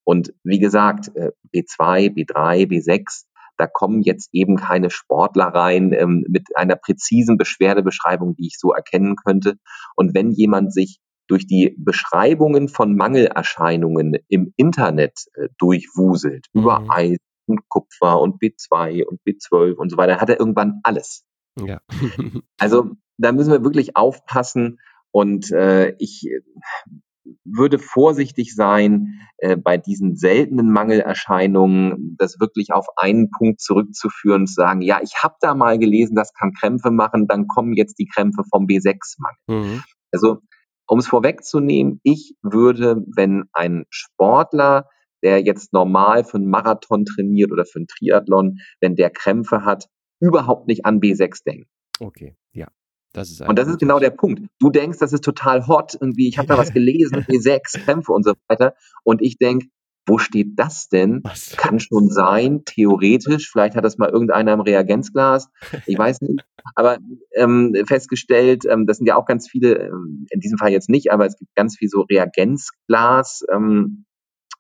Und wie gesagt, äh, B2, B3, B6, da kommen jetzt eben keine Sportler rein ähm, mit einer präzisen Beschwerdebeschreibung, die ich so erkennen könnte. Und wenn jemand sich durch die Beschreibungen von Mangelerscheinungen im Internet äh, durchwuselt, mhm. über Eisen und Kupfer und B2 und B12 und so weiter, hat er irgendwann alles. Ja. also da müssen wir wirklich aufpassen und äh, ich würde vorsichtig sein, äh, bei diesen seltenen Mangelerscheinungen das wirklich auf einen Punkt zurückzuführen und zu sagen, ja, ich habe da mal gelesen, das kann Krämpfe machen, dann kommen jetzt die Krämpfe vom B6-Mangel. Mhm. Also um es vorwegzunehmen, ich würde, wenn ein Sportler, der jetzt normal für einen Marathon trainiert oder für einen Triathlon, wenn der Krämpfe hat, überhaupt nicht an B6 denken. Okay, ja. Das ist und das ist genau der Punkt. Du denkst, das ist total hot, irgendwie, ich habe da was gelesen, B6, Krämpfe und so weiter. Und ich denke, wo steht das denn? Was? Kann schon sein, theoretisch. Vielleicht hat das mal irgendeiner im Reagenzglas. Ich weiß nicht. Aber ähm, festgestellt, ähm, das sind ja auch ganz viele, ähm, in diesem Fall jetzt nicht, aber es gibt ganz viel so Reagenzglas. Ähm,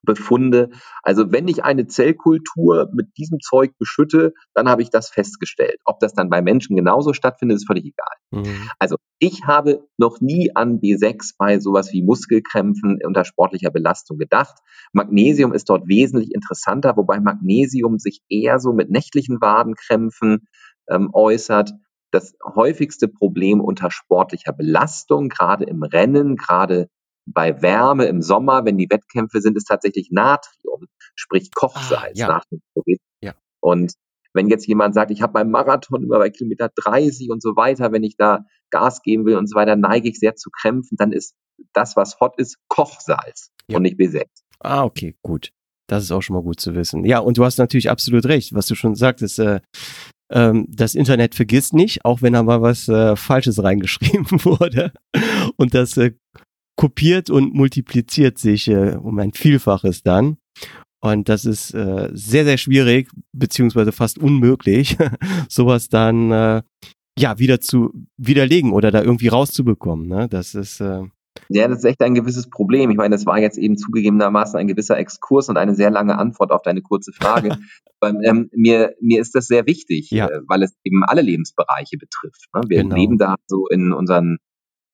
Befunde. Also wenn ich eine Zellkultur mit diesem Zeug beschütte, dann habe ich das festgestellt. Ob das dann bei Menschen genauso stattfindet, ist völlig egal. Mhm. Also ich habe noch nie an B6 bei sowas wie Muskelkrämpfen unter sportlicher Belastung gedacht. Magnesium ist dort wesentlich interessanter, wobei Magnesium sich eher so mit nächtlichen Wadenkrämpfen ähm, äußert. Das häufigste Problem unter sportlicher Belastung, gerade im Rennen, gerade bei Wärme im Sommer, wenn die Wettkämpfe sind, ist tatsächlich Natrium, sprich Kochsalz, ah, ja. Ja. Und wenn jetzt jemand sagt, ich habe beim Marathon immer bei Kilometer 30 und so weiter, wenn ich da Gas geben will und so weiter, neige ich sehr zu Krämpfen, dann ist das, was hot ist, Kochsalz ja. und nicht B6. Ah, okay, gut. Das ist auch schon mal gut zu wissen. Ja, und du hast natürlich absolut recht, was du schon sagtest. Äh, ähm, das Internet vergisst nicht, auch wenn da mal was äh, Falsches reingeschrieben wurde. Und das äh, kopiert und multipliziert sich äh, um ein Vielfaches dann. Und das ist äh, sehr, sehr schwierig, beziehungsweise fast unmöglich, sowas dann äh, ja wieder zu widerlegen oder da irgendwie rauszubekommen. Ne? Das ist äh, ja, das ist echt ein gewisses Problem. Ich meine, das war jetzt eben zugegebenermaßen ein gewisser Exkurs und eine sehr lange Antwort auf deine kurze Frage. Aber, ähm, mir, mir ist das sehr wichtig, ja. äh, weil es eben alle Lebensbereiche betrifft. Ne? Wir genau. leben da so in unseren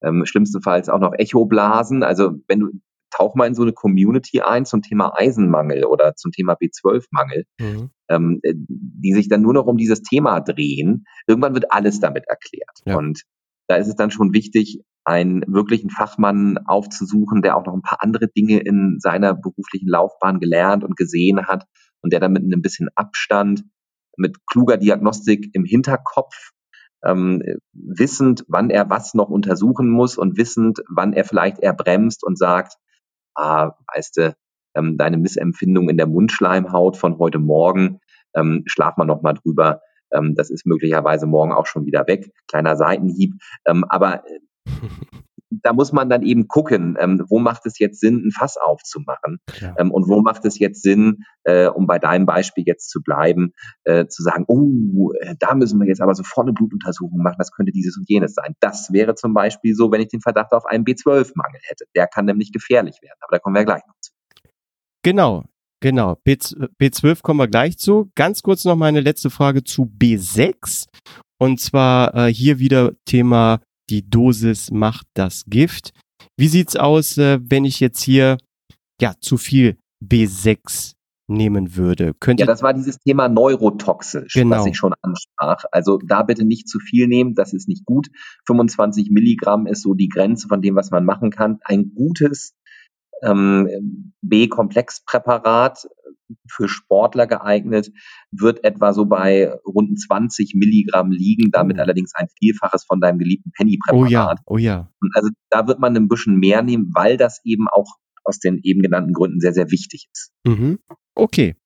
ähm, schlimmstenfalls auch noch Echoblasen. Also wenn du tauche mal in so eine Community ein zum Thema Eisenmangel oder zum Thema B12-Mangel, mhm. ähm, die sich dann nur noch um dieses Thema drehen. Irgendwann wird alles damit erklärt. Ja. Und da ist es dann schon wichtig, einen wirklichen Fachmann aufzusuchen, der auch noch ein paar andere Dinge in seiner beruflichen Laufbahn gelernt und gesehen hat und der dann mit einem bisschen Abstand, mit kluger Diagnostik im Hinterkopf, ähm, wissend, wann er was noch untersuchen muss und wissend, wann er vielleicht eher bremst und sagt, ah, weißt du, ähm, deine Missempfindung in der Mundschleimhaut von heute Morgen, ähm, schlaf mal noch mal drüber. Ähm, das ist möglicherweise morgen auch schon wieder weg. Kleiner Seitenhieb. Ähm, aber äh, da muss man dann eben gucken, ähm, wo macht es jetzt Sinn, ein Fass aufzumachen ja. ähm, und wo macht es jetzt Sinn, äh, um bei deinem Beispiel jetzt zu bleiben, äh, zu sagen, oh, äh, da müssen wir jetzt aber sofort eine Blutuntersuchung machen, das könnte dieses und jenes sein. Das wäre zum Beispiel so, wenn ich den Verdacht auf einen B12-Mangel hätte. Der kann nämlich gefährlich werden, aber da kommen wir gleich noch zu. Genau, Genau, B, B12 kommen wir gleich zu. Ganz kurz noch meine letzte Frage zu B6. Und zwar äh, hier wieder Thema die Dosis macht das Gift. Wie sieht's aus, äh, wenn ich jetzt hier ja zu viel B6 nehmen würde? Könnte ja, das war dieses Thema neurotoxisch, genau. was ich schon ansprach. Also da bitte nicht zu viel nehmen, das ist nicht gut. 25 Milligramm ist so die Grenze von dem, was man machen kann. Ein gutes ähm, B-Komplexpräparat für Sportler geeignet, wird etwa so bei rund 20 Milligramm liegen, damit oh. allerdings ein Vielfaches von deinem geliebten Penny-Präparat. Oh ja, oh ja. Und also da wird man ein bisschen mehr nehmen, weil das eben auch aus den eben genannten Gründen sehr, sehr wichtig ist. Mhm. Okay.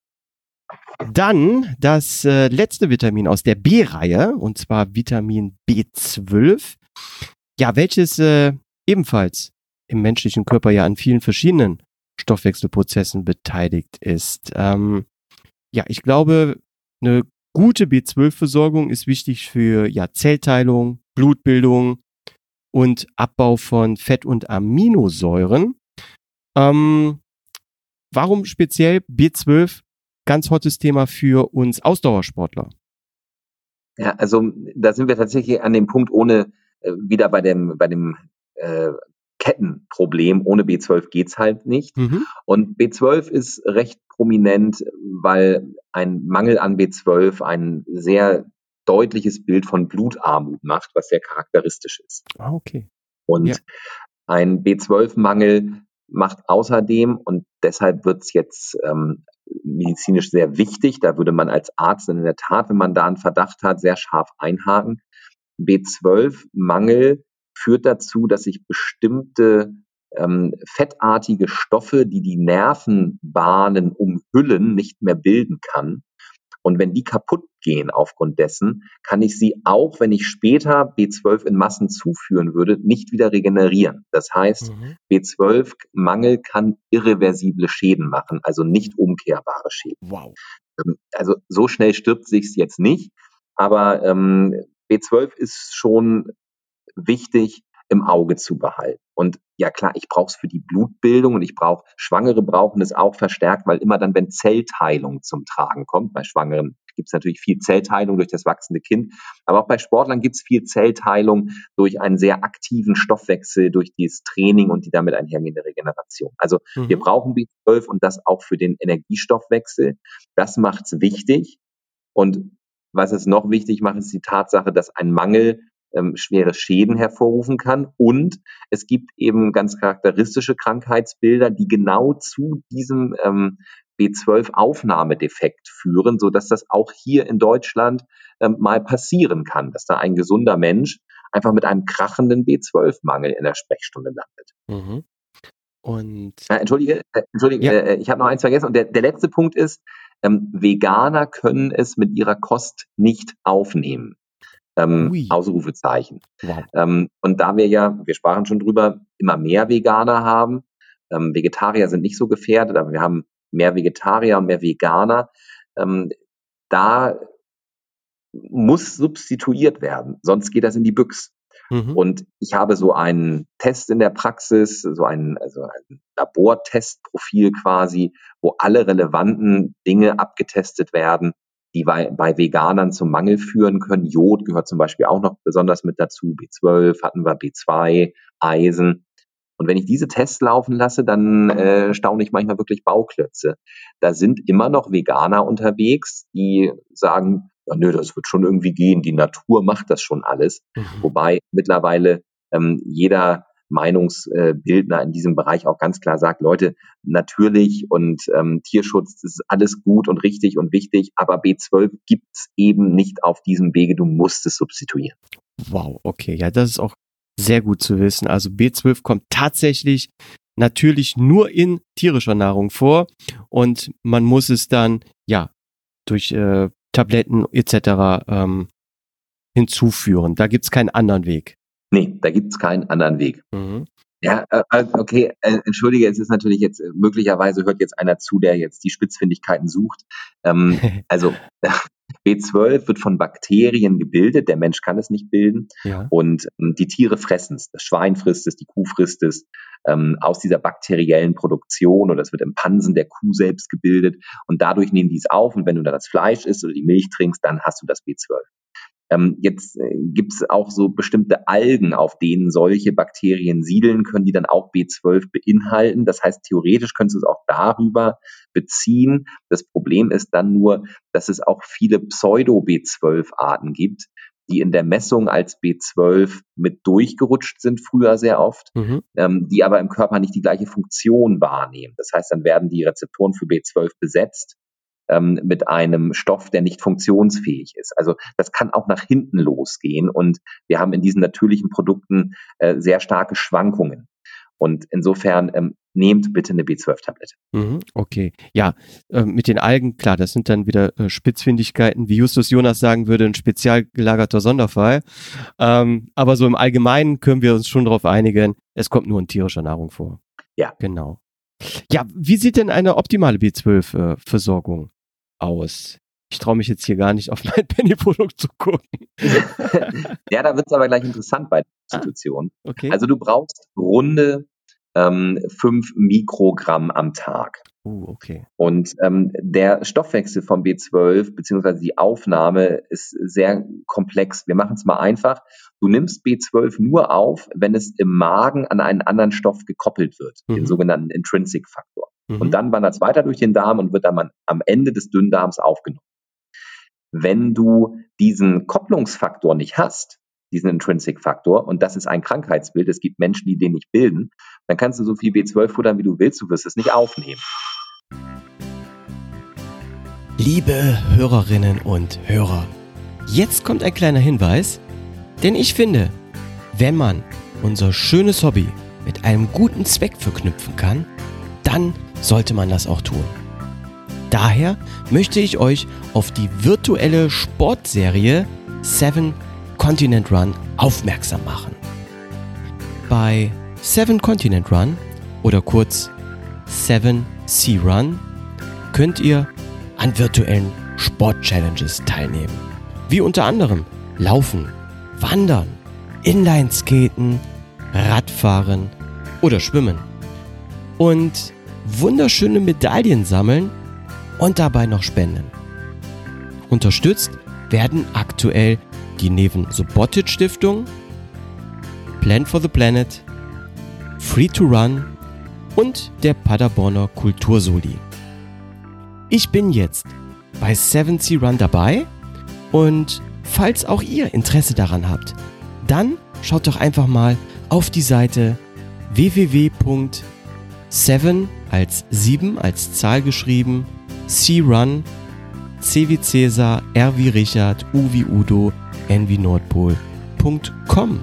Dann das äh, letzte Vitamin aus der B-Reihe, und zwar Vitamin B12. Ja, welches äh, ebenfalls im menschlichen Körper ja an vielen verschiedenen Stoffwechselprozessen beteiligt ist. Ähm, ja, ich glaube, eine gute B12-Versorgung ist wichtig für ja, Zellteilung, Blutbildung und Abbau von Fett- und Aminosäuren. Ähm, warum speziell B12? Ganz hottes Thema für uns Ausdauersportler. Ja, also da sind wir tatsächlich an dem Punkt, ohne äh, wieder bei dem, bei dem äh, Kettenproblem. Ohne B12 geht's halt nicht. Mhm. Und B12 ist recht prominent, weil ein Mangel an B12 ein sehr deutliches Bild von Blutarmut macht, was sehr charakteristisch ist. Ah, okay. Und ja. ein B12-Mangel macht außerdem, und deshalb wird's jetzt ähm, medizinisch sehr wichtig, da würde man als Arzt in der Tat, wenn man da einen Verdacht hat, sehr scharf einhaken. B12-Mangel führt dazu, dass sich bestimmte ähm, fettartige Stoffe, die die Nervenbahnen umhüllen, nicht mehr bilden kann. Und wenn die kaputt gehen aufgrund dessen, kann ich sie auch, wenn ich später B12 in Massen zuführen würde, nicht wieder regenerieren. Das heißt, mhm. B12-Mangel kann irreversible Schäden machen, also nicht umkehrbare Schäden. Wow. Ähm, also so schnell stirbt sich's jetzt nicht, aber ähm, B12 ist schon wichtig im Auge zu behalten. Und ja klar, ich brauche es für die Blutbildung und ich brauche, Schwangere brauchen es auch verstärkt, weil immer dann, wenn Zellteilung zum Tragen kommt, bei Schwangeren gibt es natürlich viel Zellteilung durch das wachsende Kind, aber auch bei Sportlern gibt es viel Zellteilung durch einen sehr aktiven Stoffwechsel, durch dieses Training und die damit einhergehende Regeneration. Also mhm. wir brauchen B12 und das auch für den Energiestoffwechsel. Das macht es wichtig. Und was es noch wichtig macht, ist die Tatsache, dass ein Mangel ähm, schwere Schäden hervorrufen kann. Und es gibt eben ganz charakteristische Krankheitsbilder, die genau zu diesem ähm, B12-Aufnahmedefekt führen, so dass das auch hier in Deutschland ähm, mal passieren kann, dass da ein gesunder Mensch einfach mit einem krachenden B12-Mangel in der Sprechstunde landet. Mhm. Und äh, entschuldige, äh, entschuldige, ja. äh, ich habe noch eins vergessen. Und der, der letzte Punkt ist, ähm, Veganer können es mit ihrer Kost nicht aufnehmen ähm, Ausrufezeichen. Wow. Ähm, und da wir ja, wir sprachen schon drüber, immer mehr Veganer haben, ähm, Vegetarier sind nicht so gefährdet, aber wir haben mehr Vegetarier und mehr Veganer, ähm, da muss substituiert werden, sonst geht das in die Büchs. Mhm. Und ich habe so einen Test in der Praxis, so ein, also ein Labortestprofil quasi, wo alle relevanten Dinge abgetestet werden die bei, bei Veganern zum Mangel führen können. Jod gehört zum Beispiel auch noch besonders mit dazu. B12 hatten wir, B2, Eisen. Und wenn ich diese Tests laufen lasse, dann äh, staune ich manchmal wirklich Bauklötze. Da sind immer noch Veganer unterwegs, die sagen, ja, nö, das wird schon irgendwie gehen, die Natur macht das schon alles. Mhm. Wobei mittlerweile ähm, jeder Meinungsbildner in diesem Bereich auch ganz klar sagt, Leute, natürlich und ähm, Tierschutz ist alles gut und richtig und wichtig, aber B12 gibt's eben nicht auf diesem Wege, du musst es substituieren. Wow, okay, ja, das ist auch sehr gut zu wissen. Also B12 kommt tatsächlich natürlich nur in tierischer Nahrung vor und man muss es dann ja durch äh, Tabletten etc. Ähm, hinzuführen. Da gibt's keinen anderen Weg. Nee, da gibt's keinen anderen Weg. Mhm. Ja, äh, äh okay, äh, entschuldige, es ist natürlich jetzt, möglicherweise hört jetzt einer zu, der jetzt die Spitzfindigkeiten sucht. Ähm, also B12 wird von Bakterien gebildet, der Mensch kann es nicht bilden ja. und ähm, die Tiere fressen es. Das Schwein frisst es, die Kuh frisst es ähm, aus dieser bakteriellen Produktion oder es wird im Pansen der Kuh selbst gebildet und dadurch nehmen die es auf und wenn du dann das Fleisch isst oder die Milch trinkst, dann hast du das B12. Ähm, jetzt äh, gibt es auch so bestimmte Algen, auf denen solche Bakterien siedeln können, die dann auch B12 beinhalten. Das heißt, theoretisch könntest du es auch darüber beziehen. Das Problem ist dann nur, dass es auch viele Pseudo-B12-Arten gibt, die in der Messung als B12 mit durchgerutscht sind, früher sehr oft, mhm. ähm, die aber im Körper nicht die gleiche Funktion wahrnehmen. Das heißt, dann werden die Rezeptoren für B12 besetzt ähm, mit einem Stoff, der nicht funktionsfähig ist. Also das kann auch nach hinten losgehen und wir haben in diesen natürlichen Produkten äh, sehr starke Schwankungen. Und insofern ähm, nehmt bitte eine B12-Tablette. Mhm, okay, ja, äh, mit den Algen, klar, das sind dann wieder äh, Spitzfindigkeiten, wie Justus Jonas sagen würde, ein spezial gelagerter Sonderfall. Ähm, aber so im Allgemeinen können wir uns schon darauf einigen, es kommt nur in tierischer Nahrung vor. Ja. Genau. Ja, wie sieht denn eine optimale B12-Versorgung aus. Ich traue mich jetzt hier gar nicht auf mein Penny-Produkt zu gucken. ja, da wird es aber gleich interessant bei der Institution. Ah, okay. Also du brauchst runde ähm, 5 Mikrogramm am Tag. Uh, okay. Und ähm, der Stoffwechsel vom B12 beziehungsweise die Aufnahme ist sehr komplex. Wir machen es mal einfach. Du nimmst B12 nur auf, wenn es im Magen an einen anderen Stoff gekoppelt wird, mhm. den sogenannten Intrinsic-Faktor. Mhm. Und dann wandert es weiter durch den Darm und wird dann am Ende des Dünndarms aufgenommen. Wenn du diesen Kopplungsfaktor nicht hast, diesen Intrinsic-Faktor, und das ist ein Krankheitsbild, es gibt Menschen, die den nicht bilden, dann kannst du so viel B12 futtern, wie du willst, du wirst es nicht aufnehmen. Liebe Hörerinnen und Hörer, jetzt kommt ein kleiner Hinweis, denn ich finde, wenn man unser schönes Hobby mit einem guten Zweck verknüpfen kann, dann sollte man das auch tun. Daher möchte ich euch auf die virtuelle Sportserie 7 Continent Run aufmerksam machen. Bei 7 Continent Run oder kurz 7 Sea Run könnt ihr an virtuellen Sport-Challenges teilnehmen. Wie unter anderem Laufen, Wandern, Inlineskaten, Radfahren oder Schwimmen. Und wunderschöne Medaillen sammeln und dabei noch spenden. Unterstützt werden aktuell die Neven Subotic Stiftung, Plan for the Planet, Free to Run und der Paderborner Kultursoli. Ich bin jetzt bei 7C Run dabei und falls auch ihr Interesse daran habt, dann schaut doch einfach mal auf die Seite www.7 als 7 als Zahl geschrieben, C-Run, C wie Cäsar, R wie Richard, U wie Udo, N wie Nordpol.com.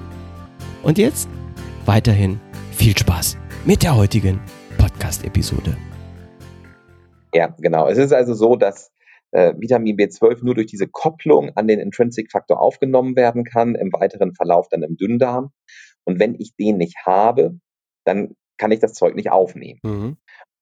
Und jetzt weiterhin viel Spaß mit der heutigen Podcast-Episode. Ja, genau. Es ist also so, dass äh, Vitamin B12 nur durch diese Kopplung an den Intrinsic-Faktor aufgenommen werden kann, im weiteren Verlauf dann im Dünndarm. Und wenn ich den nicht habe, dann kann ich das Zeug nicht aufnehmen. Mhm.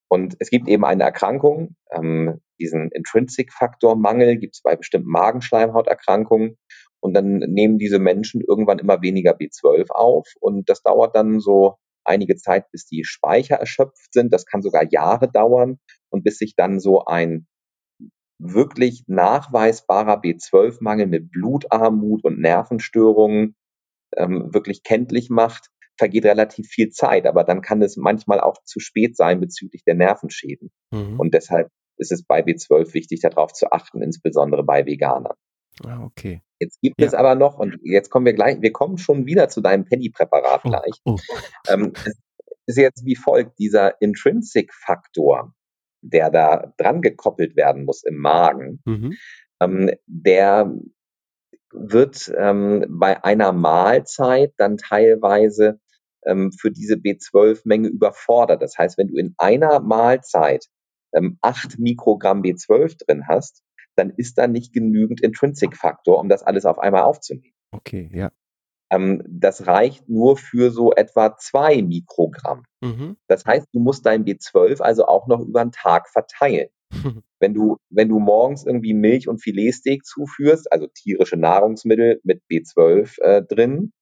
Und es gibt eben eine Erkrankung, ähm, diesen Intrinsic-Faktor-Mangel gibt es bei bestimmten Magenschleimhauterkrankungen. Und dann nehmen diese Menschen irgendwann immer weniger B12 auf. Und das dauert dann so einige Zeit, bis die Speicher erschöpft sind. Das kann sogar Jahre dauern. Und bis sich dann so ein wirklich nachweisbarer B12-Mangel mit Blutarmut und Nervenstörungen ähm, wirklich kenntlich macht, vergeht relativ viel Zeit, aber dann kann es manchmal auch zu spät sein bezüglich der Nervenschäden. Mhm. Und deshalb ist es bei B12 wichtig, darauf zu achten, insbesondere bei Veganern. Ah, okay. Jetzt gibt ja. es aber noch, und jetzt kommen wir gleich, wir kommen schon wieder zu deinem Penny-Präparat oh, gleich. Oh. Ähm, es ist jetzt wie folgt, dieser Intrinsic-Faktor, der da dran gekoppelt werden muss im Magen, mhm. ähm, der wird ähm, bei einer Mahlzeit dann teilweise ähm, für diese B12-Menge überfordert. Das heißt, wenn du in einer Mahlzeit ähm, 8 Mikrogramm B12 drin hast, dann ist da nicht genügend Intrinsic-Faktor, um das alles auf einmal aufzunehmen. Okay, ja. Ähm, das reicht nur für so etwa zwei Mikrogramm. Mhm. Das heißt, du musst dein B12 also auch noch über den Tag verteilen. wenn du, wenn du morgens irgendwie Milch und Filetsteak zuführst, also tierische Nahrungsmittel mit B12 äh, drin,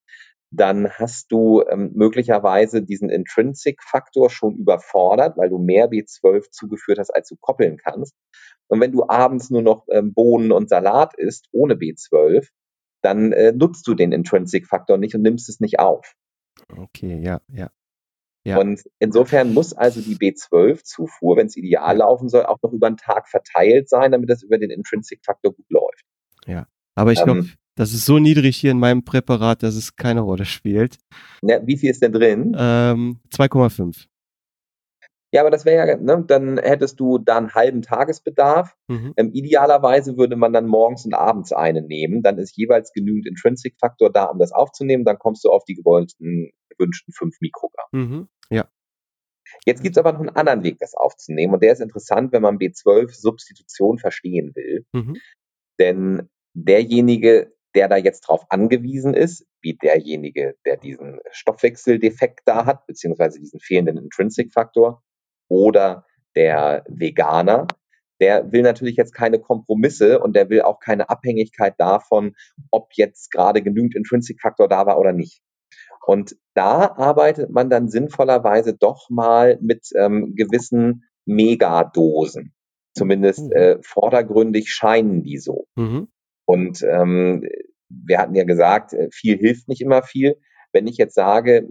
dann hast du ähm, möglicherweise diesen Intrinsic-Faktor schon überfordert, weil du mehr B12 zugeführt hast, als du koppeln kannst. Und wenn du abends nur noch ähm, Bohnen und Salat isst, ohne B12, dann äh, nutzt du den Intrinsic-Faktor nicht und nimmst es nicht auf. Okay, ja, ja. Ja. Und insofern muss also die B12-Zufuhr, wenn es ideal laufen soll, auch noch über den Tag verteilt sein, damit das über den Intrinsic-Faktor gut läuft. Ja, aber ich ähm, glaube, das ist so niedrig hier in meinem Präparat, dass es keine Rolle spielt. Ja, wie viel ist denn drin? Ähm, 2,5. Ja, aber das wäre ja, ne, dann hättest du da einen halben Tagesbedarf. Mhm. Ähm, idealerweise würde man dann morgens und abends eine nehmen. Dann ist jeweils genügend Intrinsic-Faktor da, um das aufzunehmen. Dann kommst du auf die gewollten, gewünschten 5 Mikrogramm. Mhm. Ja. Jetzt gibt es aber noch einen anderen Weg, das aufzunehmen. Und der ist interessant, wenn man B12-Substitution verstehen will. Mhm. Denn derjenige, der da jetzt drauf angewiesen ist, wie derjenige, der diesen Stoffwechseldefekt da hat, beziehungsweise diesen fehlenden Intrinsic-Faktor, oder der Veganer, der will natürlich jetzt keine Kompromisse und der will auch keine Abhängigkeit davon, ob jetzt gerade genügend Intrinsic-Faktor da war oder nicht. Und da arbeitet man dann sinnvollerweise doch mal mit ähm, gewissen Megadosen. Zumindest mhm. äh, vordergründig scheinen die so. Mhm. Und ähm, wir hatten ja gesagt, äh, viel hilft nicht immer viel. Wenn ich jetzt sage,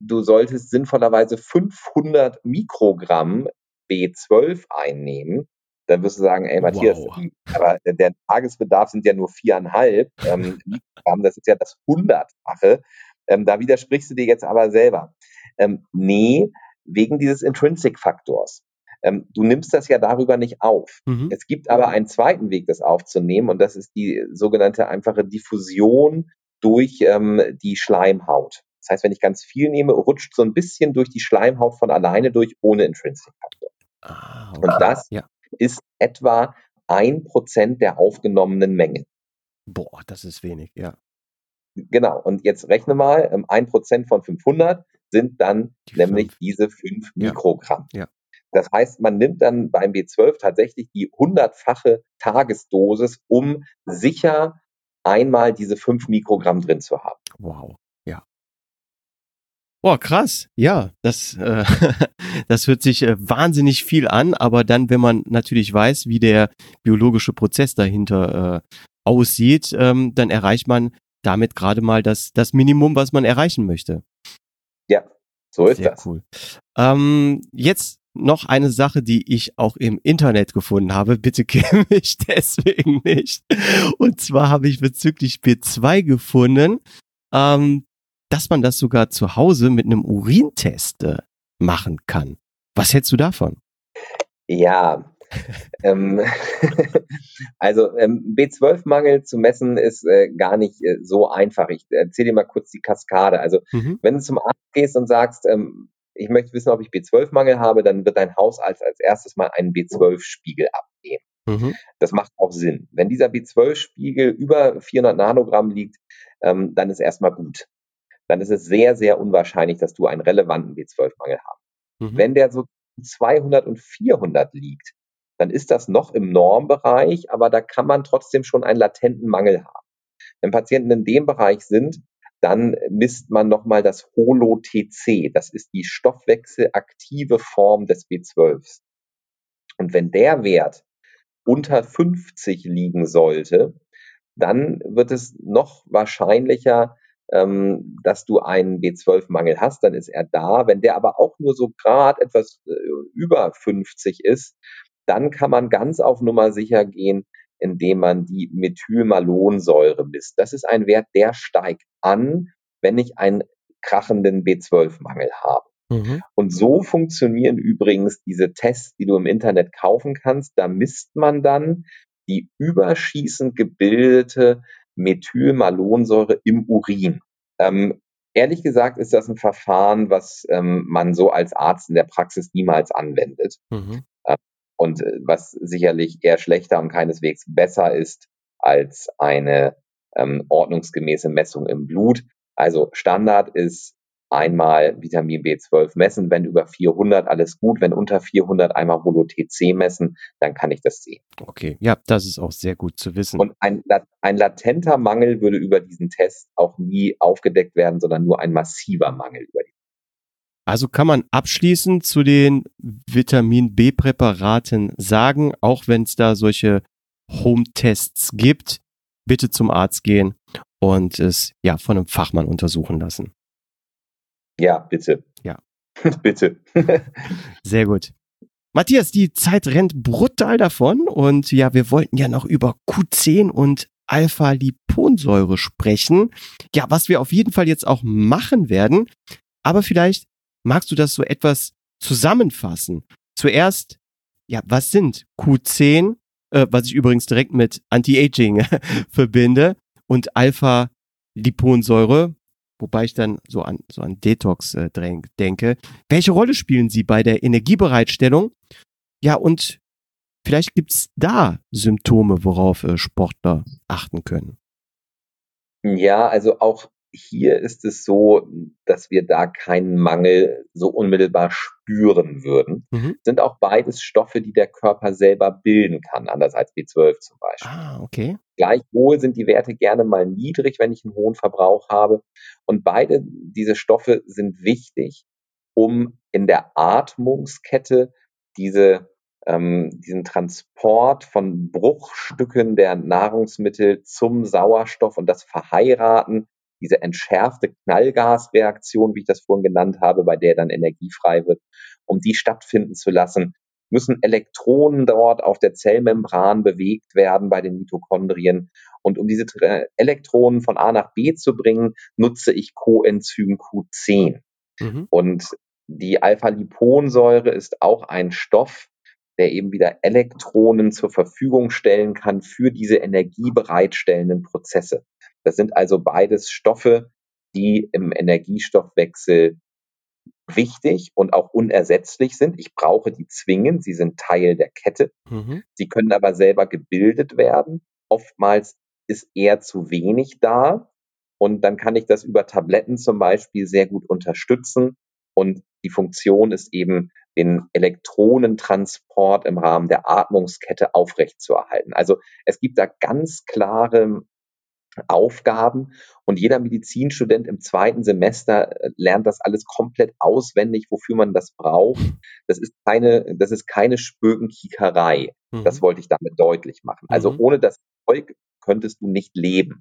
du solltest sinnvollerweise 500 Mikrogramm B12 einnehmen, dann wirst du sagen, ey Matthias, wow. aber der Tagesbedarf sind ja nur viereinhalb ähm, Mikrogramm, das ist ja das Hundertfache. Ähm, da widersprichst du dir jetzt aber selber. Ähm, nee, wegen dieses Intrinsic-Faktors. Ähm, du nimmst das ja darüber nicht auf. Mhm. Es gibt aber einen zweiten Weg, das aufzunehmen, und das ist die sogenannte einfache Diffusion durch ähm, die Schleimhaut. Das heißt, wenn ich ganz viel nehme, rutscht so ein bisschen durch die Schleimhaut von alleine durch, ohne Intrinsic-Faktor. Ah, okay. Und das ja. ist etwa ein Prozent der aufgenommenen Menge. Boah, das ist wenig, ja. Genau. Und jetzt rechne mal, ähm, ein Prozent von 500 sind dann die nämlich fünf. diese fünf ja. Mikrogramm. Ja. Das heißt, man nimmt dann beim B12 tatsächlich die hundertfache Tagesdosis, um sicher einmal diese fünf Mikrogramm drin zu haben. Wow, ja. Boah, krass. Ja, das, äh, das hört sich äh, wahnsinnig viel an, aber dann, wenn man natürlich weiß, wie der biologische Prozess dahinter äh, aussieht, ähm, dann erreicht man damit gerade mal das, das Minimum, was man erreichen möchte. Ja, so ist Sehr das. cool. Ähm, jetzt noch eine Sache, die ich auch im Internet gefunden habe. Bitte kenne mich deswegen nicht. Und zwar habe ich bezüglich B2 gefunden, ähm, dass man das sogar zu Hause mit einem Urintest äh, machen kann. Was hältst du davon? Ja, ähm, also ähm, B12-Mangel zu messen ist äh, gar nicht äh, so einfach. Ich erzähle dir mal kurz die Kaskade. Also mhm. wenn du zum Arzt gehst und sagst, ähm, ich möchte wissen, ob ich B12-Mangel habe, dann wird dein Hausarzt als erstes mal einen B12-Spiegel abnehmen. Mhm. Das macht auch Sinn. Wenn dieser B12-Spiegel über 400 Nanogramm liegt, ähm, dann ist erstmal gut. Dann ist es sehr, sehr unwahrscheinlich, dass du einen relevanten B12-Mangel hast. Mhm. Wenn der so 200 und 400 liegt, dann ist das noch im Normbereich, aber da kann man trotzdem schon einen latenten Mangel haben. Wenn Patienten in dem Bereich sind, dann misst man nochmal das Holo-TC. Das ist die stoffwechselaktive Form des B12s. Und wenn der Wert unter 50 liegen sollte, dann wird es noch wahrscheinlicher, ähm, dass du einen B12-Mangel hast, dann ist er da. Wenn der aber auch nur so gerade etwas äh, über 50 ist, dann kann man ganz auf Nummer sicher gehen, indem man die Methylmalonsäure misst. Das ist ein Wert, der steigt an, wenn ich einen krachenden B12-Mangel habe. Mhm. Und so funktionieren übrigens diese Tests, die du im Internet kaufen kannst. Da misst man dann die überschießend gebildete Methylmalonsäure im Urin. Ähm, ehrlich gesagt ist das ein Verfahren, was ähm, man so als Arzt in der Praxis niemals anwendet. Mhm. Und äh, was sicherlich eher schlechter und keineswegs besser ist als eine ähm, ordnungsgemäße Messung im Blut. Also Standard ist einmal Vitamin B12 messen, wenn über 400 alles gut, wenn unter 400 einmal Holo-TC messen, dann kann ich das sehen. Okay, ja, das ist auch sehr gut zu wissen. Und ein, ein latenter Mangel würde über diesen Test auch nie aufgedeckt werden, sondern nur ein massiver Mangel über die also kann man abschließend zu den Vitamin B-Präparaten sagen, auch wenn es da solche Home-Tests gibt, bitte zum Arzt gehen und es ja von einem Fachmann untersuchen lassen. Ja, bitte. Ja. bitte. Sehr gut. Matthias, die Zeit rennt brutal davon und ja, wir wollten ja noch über Q10 und Alpha-Liponsäure sprechen. Ja, was wir auf jeden Fall jetzt auch machen werden. Aber vielleicht magst du das so etwas zusammenfassen? Zuerst, ja, was sind Q10, äh, was ich übrigens direkt mit Anti-Aging verbinde, und Alpha-Liponsäure, wobei ich dann so an, so an Detox äh, denke. Welche Rolle spielen sie bei der Energiebereitstellung? Ja, und vielleicht gibt's da Symptome, worauf äh, Sportler achten können. Ja, also auch hier ist es so, dass wir da keinen Mangel so unmittelbar spüren würden. Mhm. Sind auch beides Stoffe, die der Körper selber bilden kann, anders als B12 zum Beispiel. Ah, okay. Gleichwohl sind die Werte gerne mal niedrig, wenn ich einen hohen Verbrauch habe. Und beide diese Stoffe sind wichtig, um in der Atmungskette diese ähm, diesen Transport von Bruchstücken der Nahrungsmittel zum Sauerstoff und das Verheiraten diese entschärfte Knallgasreaktion, wie ich das vorhin genannt habe, bei der dann Energie frei wird, um die stattfinden zu lassen, müssen Elektronen dort auf der Zellmembran bewegt werden bei den Mitochondrien. Und um diese Elektronen von A nach B zu bringen, nutze ich Coenzym Q10. Mhm. Und die Alpha-Liponsäure ist auch ein Stoff, der eben wieder Elektronen zur Verfügung stellen kann für diese energiebereitstellenden Prozesse. Das sind also beides Stoffe, die im Energiestoffwechsel wichtig und auch unersetzlich sind. Ich brauche die zwingend, sie sind Teil der Kette. Mhm. Sie können aber selber gebildet werden. Oftmals ist eher zu wenig da und dann kann ich das über Tabletten zum Beispiel sehr gut unterstützen. Und die Funktion ist eben, den Elektronentransport im Rahmen der Atmungskette aufrechtzuerhalten. Also es gibt da ganz klare Aufgaben und jeder Medizinstudent im zweiten Semester äh, lernt das alles komplett auswendig, wofür man das braucht. Das ist keine, das ist keine Spökenkiekerei. Mhm. Das wollte ich damit deutlich machen. Also mhm. ohne das Zeug könntest du nicht leben.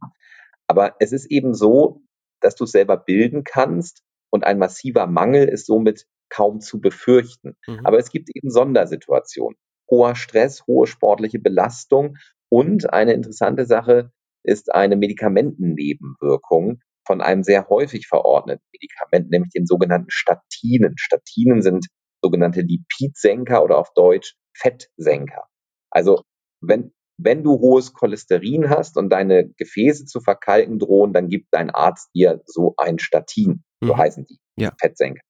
Aber es ist eben so, dass du es selber bilden kannst und ein massiver Mangel ist somit kaum zu befürchten. Mhm. Aber es gibt eben Sondersituationen. Hoher Stress, hohe sportliche Belastung und eine interessante Sache, ist eine Medikamentennebenwirkung von einem sehr häufig verordneten Medikament, nämlich den sogenannten Statinen. Statinen sind sogenannte Lipidsenker oder auf Deutsch Fettsenker. Also wenn, wenn du hohes Cholesterin hast und deine Gefäße zu verkalken drohen, dann gibt dein Arzt dir so ein Statin. So mhm. heißen die. Ja. Fettsenker.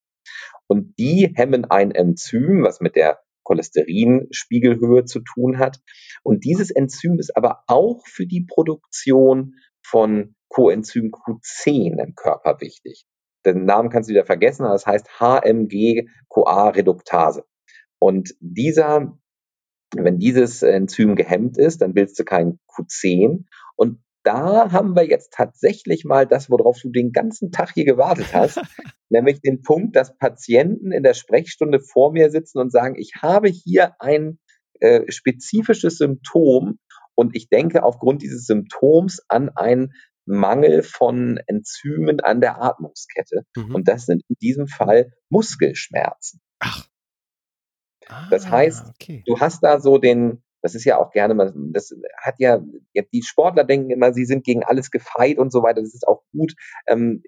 Und die hemmen ein Enzym, was mit der Cholesterinspiegelhöhe zu tun hat. Und dieses Enzym ist aber auch für die Produktion von Coenzym Q10 im Körper wichtig. Den Namen kannst du wieder vergessen, aber das heißt HMG-CoA-Reduktase. Und dieser, wenn dieses Enzym gehemmt ist, dann bildest du kein Q10 und da haben wir jetzt tatsächlich mal das, worauf du den ganzen Tag hier gewartet hast, nämlich den Punkt, dass Patienten in der Sprechstunde vor mir sitzen und sagen, ich habe hier ein äh, spezifisches Symptom und ich denke aufgrund dieses Symptoms an ein Mangel von Enzymen an der Atmungskette. Mhm. Und das sind in diesem Fall Muskelschmerzen. Ach. Ah, das heißt, okay. du hast da so den, das ist ja auch gerne mal, das hat ja, die Sportler denken immer, sie sind gegen alles gefeit und so weiter. Das ist auch gut. Ähm,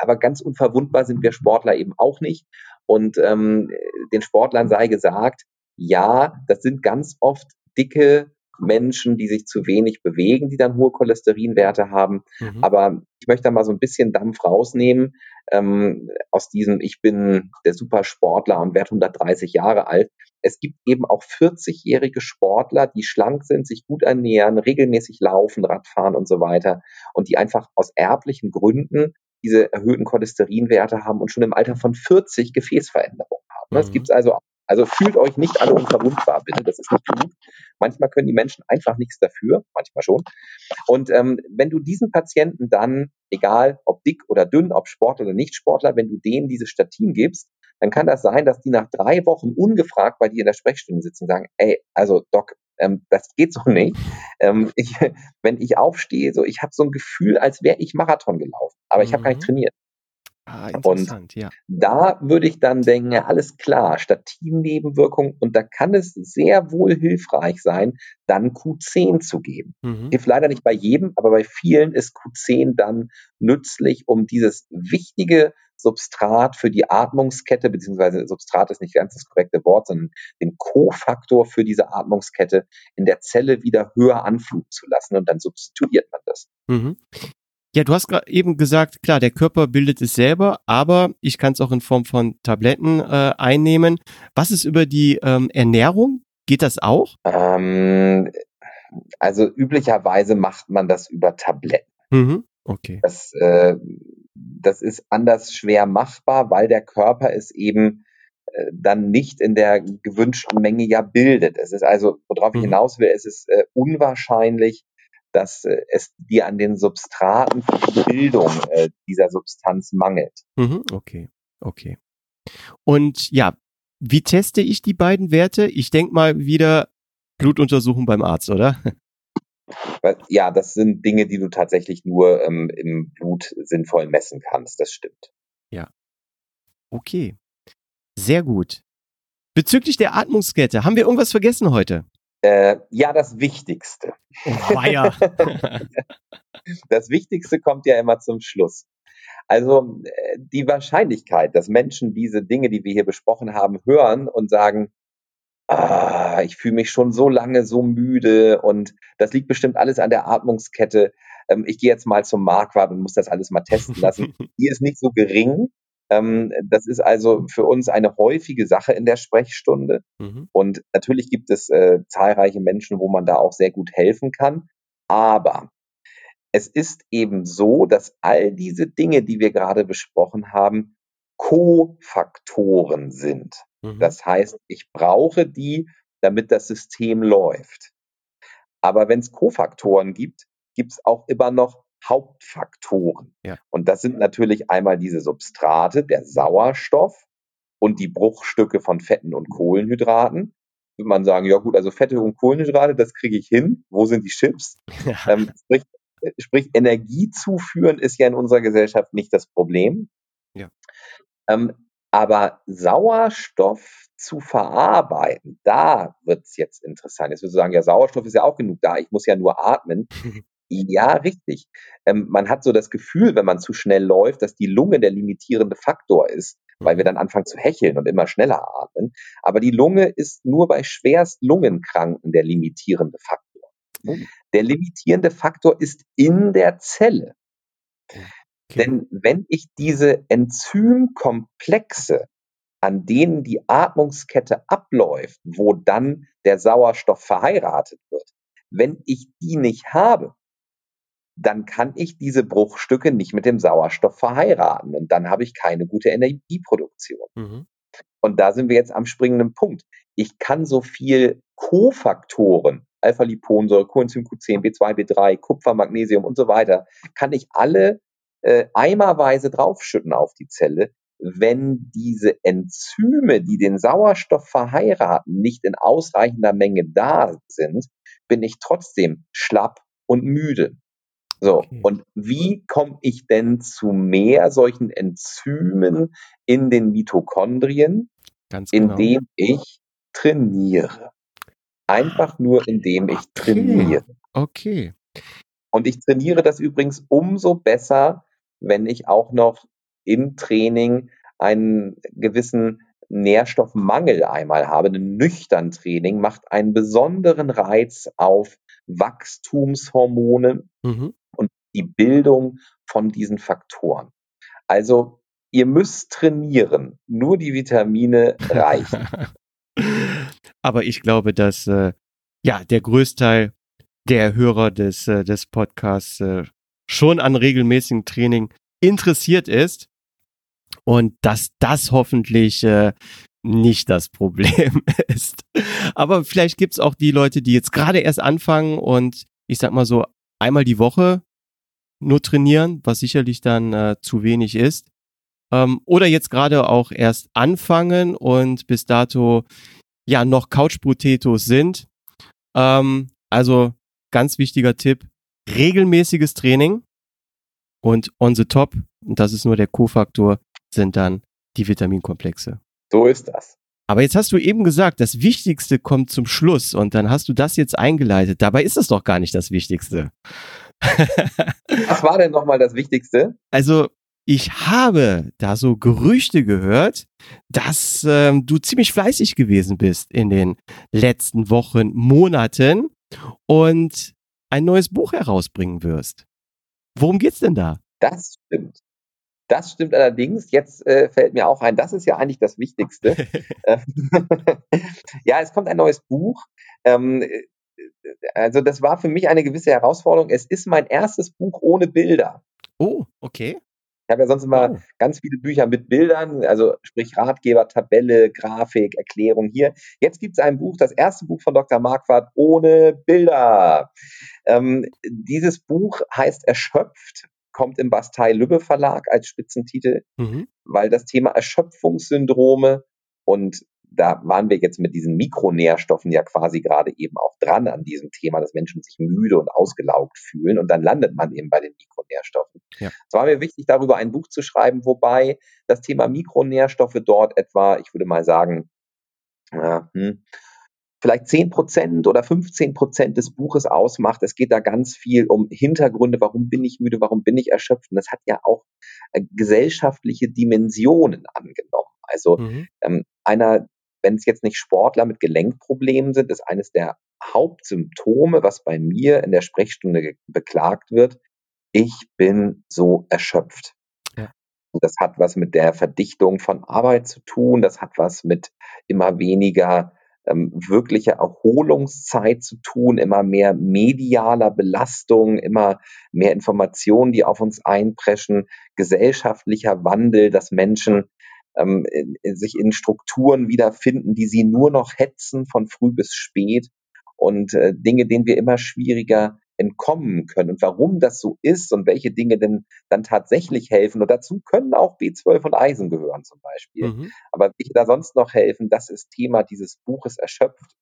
aber ganz unverwundbar sind wir Sportler eben auch nicht. Und ähm, den Sportlern sei gesagt, ja, das sind ganz oft dicke Menschen, die sich zu wenig bewegen, die dann hohe Cholesterinwerte haben. Mhm. Aber ich möchte da mal so ein bisschen Dampf rausnehmen ähm, aus diesem, ich bin der Supersportler und werde 130 Jahre alt. Es gibt eben auch 40-jährige Sportler, die schlank sind, sich gut ernähren, regelmäßig laufen, Radfahren und so weiter und die einfach aus erblichen Gründen diese erhöhten Cholesterinwerte haben und schon im Alter von 40 Gefäßveränderungen haben. Das mhm. gibt es also auch. Also fühlt euch nicht alle unverwundbar, bitte. Das ist nicht gut. Manchmal können die Menschen einfach nichts dafür, manchmal schon. Und ähm, wenn du diesen Patienten dann, egal ob dick oder dünn, ob Sportler oder nicht Sportler, wenn du denen diese Statin gibst, dann kann das sein, dass die nach drei Wochen ungefragt bei dir in der Sprechstunde sitzen und sagen, ey, also Doc, ähm, das geht so nicht. Ähm, ich, wenn ich aufstehe, so ich habe so ein Gefühl, als wäre ich Marathon gelaufen, aber ich habe gar nicht mhm. trainiert. Ah, interessant, und ja. Da würde ich dann denken, ja, alles klar, Statin-Nebenwirkung und da kann es sehr wohl hilfreich sein, dann Q10 zu geben. Mhm. Hilft leider nicht bei jedem, aber bei vielen ist Q10 dann nützlich, um dieses wichtige Substrat für die Atmungskette, beziehungsweise Substrat ist nicht ganz das korrekte Wort, sondern den Kofaktor für diese Atmungskette in der Zelle wieder höher anfluten zu lassen und dann substituiert man das. Mhm. Ja, du hast gerade eben gesagt, klar, der Körper bildet es selber, aber ich kann es auch in Form von Tabletten äh, einnehmen. Was ist über die ähm, Ernährung? Geht das auch? Ähm, also üblicherweise macht man das über Tabletten. Mhm. Okay. Das, äh, das ist anders schwer machbar, weil der Körper es eben äh, dann nicht in der gewünschten Menge ja bildet. Es ist also, worauf ich mhm. hinaus will, es ist äh, unwahrscheinlich, dass äh, es dir an den Substraten für die Bildung äh, dieser Substanz mangelt. Mhm, okay, okay. Und ja, wie teste ich die beiden Werte? Ich denke mal wieder Blutuntersuchung beim Arzt, oder? Ja, das sind Dinge, die du tatsächlich nur ähm, im Blut sinnvoll messen kannst. Das stimmt. Ja. Okay. Sehr gut. Bezüglich der Atmungskette, haben wir irgendwas vergessen heute? Äh, ja, das Wichtigste. Weia. das Wichtigste kommt ja immer zum Schluss. Also äh, die Wahrscheinlichkeit, dass Menschen diese Dinge, die wir hier besprochen haben, hören und sagen, ah, ich fühle mich schon so lange so müde und das liegt bestimmt alles an der Atmungskette. Ähm, ich gehe jetzt mal zum Marquardt und muss das alles mal testen lassen. die ist nicht so gering. Ähm, das ist also für uns eine häufige Sache in der Sprechstunde. Mhm. Und natürlich gibt es äh, zahlreiche Menschen, wo man da auch sehr gut helfen kann. Aber es ist eben so, dass all diese Dinge, die wir gerade besprochen haben, Kofaktoren sind. Mhm. Das heißt, ich brauche die, damit das System läuft. Aber wenn es Kofaktoren gibt, gibt es auch immer noch Hauptfaktoren. Ja. Und das sind natürlich einmal diese Substrate, der Sauerstoff und die Bruchstücke von Fetten und Kohlenhydraten. Würde man sagen, ja gut, also Fette und Kohlenhydrate, das kriege ich hin. Wo sind die Chips? Ja. Ähm, sprich, sprich, Energie zuführen ist ja in unserer Gesellschaft nicht das Problem. Ja. Ähm, aber Sauerstoff zu verarbeiten, da wird es jetzt interessant. Jetzt würde ich sagen, ja, Sauerstoff ist ja auch genug da, ich muss ja nur atmen. Ja, richtig. Ähm, man hat so das Gefühl, wenn man zu schnell läuft, dass die Lunge der limitierende Faktor ist, weil wir mhm. dann anfangen zu hecheln und immer schneller atmen. Aber die Lunge ist nur bei schwerst Lungenkranken der limitierende Faktor. Oh. Der limitierende Faktor ist in der Zelle. Okay. Denn wenn ich diese Enzymkomplexe, an denen die Atmungskette abläuft, wo dann der Sauerstoff verheiratet wird, wenn ich die nicht habe, dann kann ich diese Bruchstücke nicht mit dem Sauerstoff verheiraten und dann habe ich keine gute Energieproduktion. Mhm. Und da sind wir jetzt am springenden Punkt. Ich kann so viel Kofaktoren, Alpha-Liponsäure, Coenzym Q10, B2, B3, Kupfer, Magnesium und so weiter, kann ich alle äh, eimerweise draufschütten auf die Zelle, wenn diese Enzyme, die den Sauerstoff verheiraten, nicht in ausreichender Menge da sind, bin ich trotzdem schlapp und müde. So, okay. und wie komme ich denn zu mehr solchen Enzymen in den Mitochondrien? Ganz genau. Indem ich trainiere. Einfach nur, indem ich okay. trainiere. Okay. Und ich trainiere das übrigens umso besser, wenn ich auch noch im Training einen gewissen Nährstoffmangel einmal habe. Ein nüchtern Training macht einen besonderen Reiz auf Wachstumshormone mhm. Die Bildung von diesen Faktoren. Also ihr müsst trainieren, nur die Vitamine reichen. Aber ich glaube, dass äh, ja der Größteil der Hörer des, äh, des Podcasts äh, schon an regelmäßigem Training interessiert ist und dass das hoffentlich äh, nicht das Problem ist. Aber vielleicht gibt's auch die Leute, die jetzt gerade erst anfangen und ich sag mal so einmal die Woche nur trainieren, was sicherlich dann äh, zu wenig ist. Ähm, oder jetzt gerade auch erst anfangen und bis dato ja noch Couch Potatoes sind. Ähm, also ganz wichtiger Tipp, regelmäßiges Training und on the top, und das ist nur der Co-Faktor, sind dann die Vitaminkomplexe. So ist das. Aber jetzt hast du eben gesagt, das Wichtigste kommt zum Schluss und dann hast du das jetzt eingeleitet. Dabei ist es doch gar nicht das Wichtigste. Was war denn nochmal das Wichtigste? Also, ich habe da so Gerüchte gehört, dass ähm, du ziemlich fleißig gewesen bist in den letzten Wochen, Monaten und ein neues Buch herausbringen wirst. Worum geht's denn da? Das stimmt. Das stimmt allerdings. Jetzt äh, fällt mir auch ein, das ist ja eigentlich das Wichtigste. ja, es kommt ein neues Buch. Ähm, äh, also das war für mich eine gewisse Herausforderung. Es ist mein erstes Buch ohne Bilder. Oh, okay. Ich habe ja sonst immer oh. ganz viele Bücher mit Bildern, also sprich Ratgeber, Tabelle, Grafik, Erklärung hier. Jetzt gibt es ein Buch, das erste Buch von Dr. Marquardt ohne Bilder. Ähm, dieses Buch heißt Erschöpft, kommt im Bastei-Lübbe Verlag als Spitzentitel, mhm. weil das Thema Erschöpfungssyndrome und da waren wir jetzt mit diesen Mikronährstoffen ja quasi gerade eben auch dran an diesem Thema, dass Menschen sich müde und ausgelaugt fühlen und dann landet man eben bei den Mikronährstoffen. Ja. Es war mir wichtig, darüber ein Buch zu schreiben, wobei das Thema Mikronährstoffe dort etwa, ich würde mal sagen, äh, hm, vielleicht 10 Prozent oder 15 Prozent des Buches ausmacht. Es geht da ganz viel um Hintergründe, warum bin ich müde, warum bin ich erschöpft. Und das hat ja auch äh, gesellschaftliche Dimensionen angenommen. Also mhm. ähm, einer wenn es jetzt nicht Sportler mit Gelenkproblemen sind, ist eines der Hauptsymptome, was bei mir in der Sprechstunde beklagt wird. Ich bin so erschöpft. Ja. Das hat was mit der Verdichtung von Arbeit zu tun. Das hat was mit immer weniger ähm, wirklicher Erholungszeit zu tun, immer mehr medialer Belastung, immer mehr Informationen, die auf uns einpreschen, gesellschaftlicher Wandel, dass Menschen ähm, sich in Strukturen wiederfinden, die sie nur noch hetzen von früh bis spät und äh, Dinge, denen wir immer schwieriger entkommen können und warum das so ist und welche Dinge denn dann tatsächlich helfen. Und dazu können auch B12 und Eisen gehören zum Beispiel. Mhm. Aber welche da sonst noch helfen, das ist Thema dieses Buches erschöpft,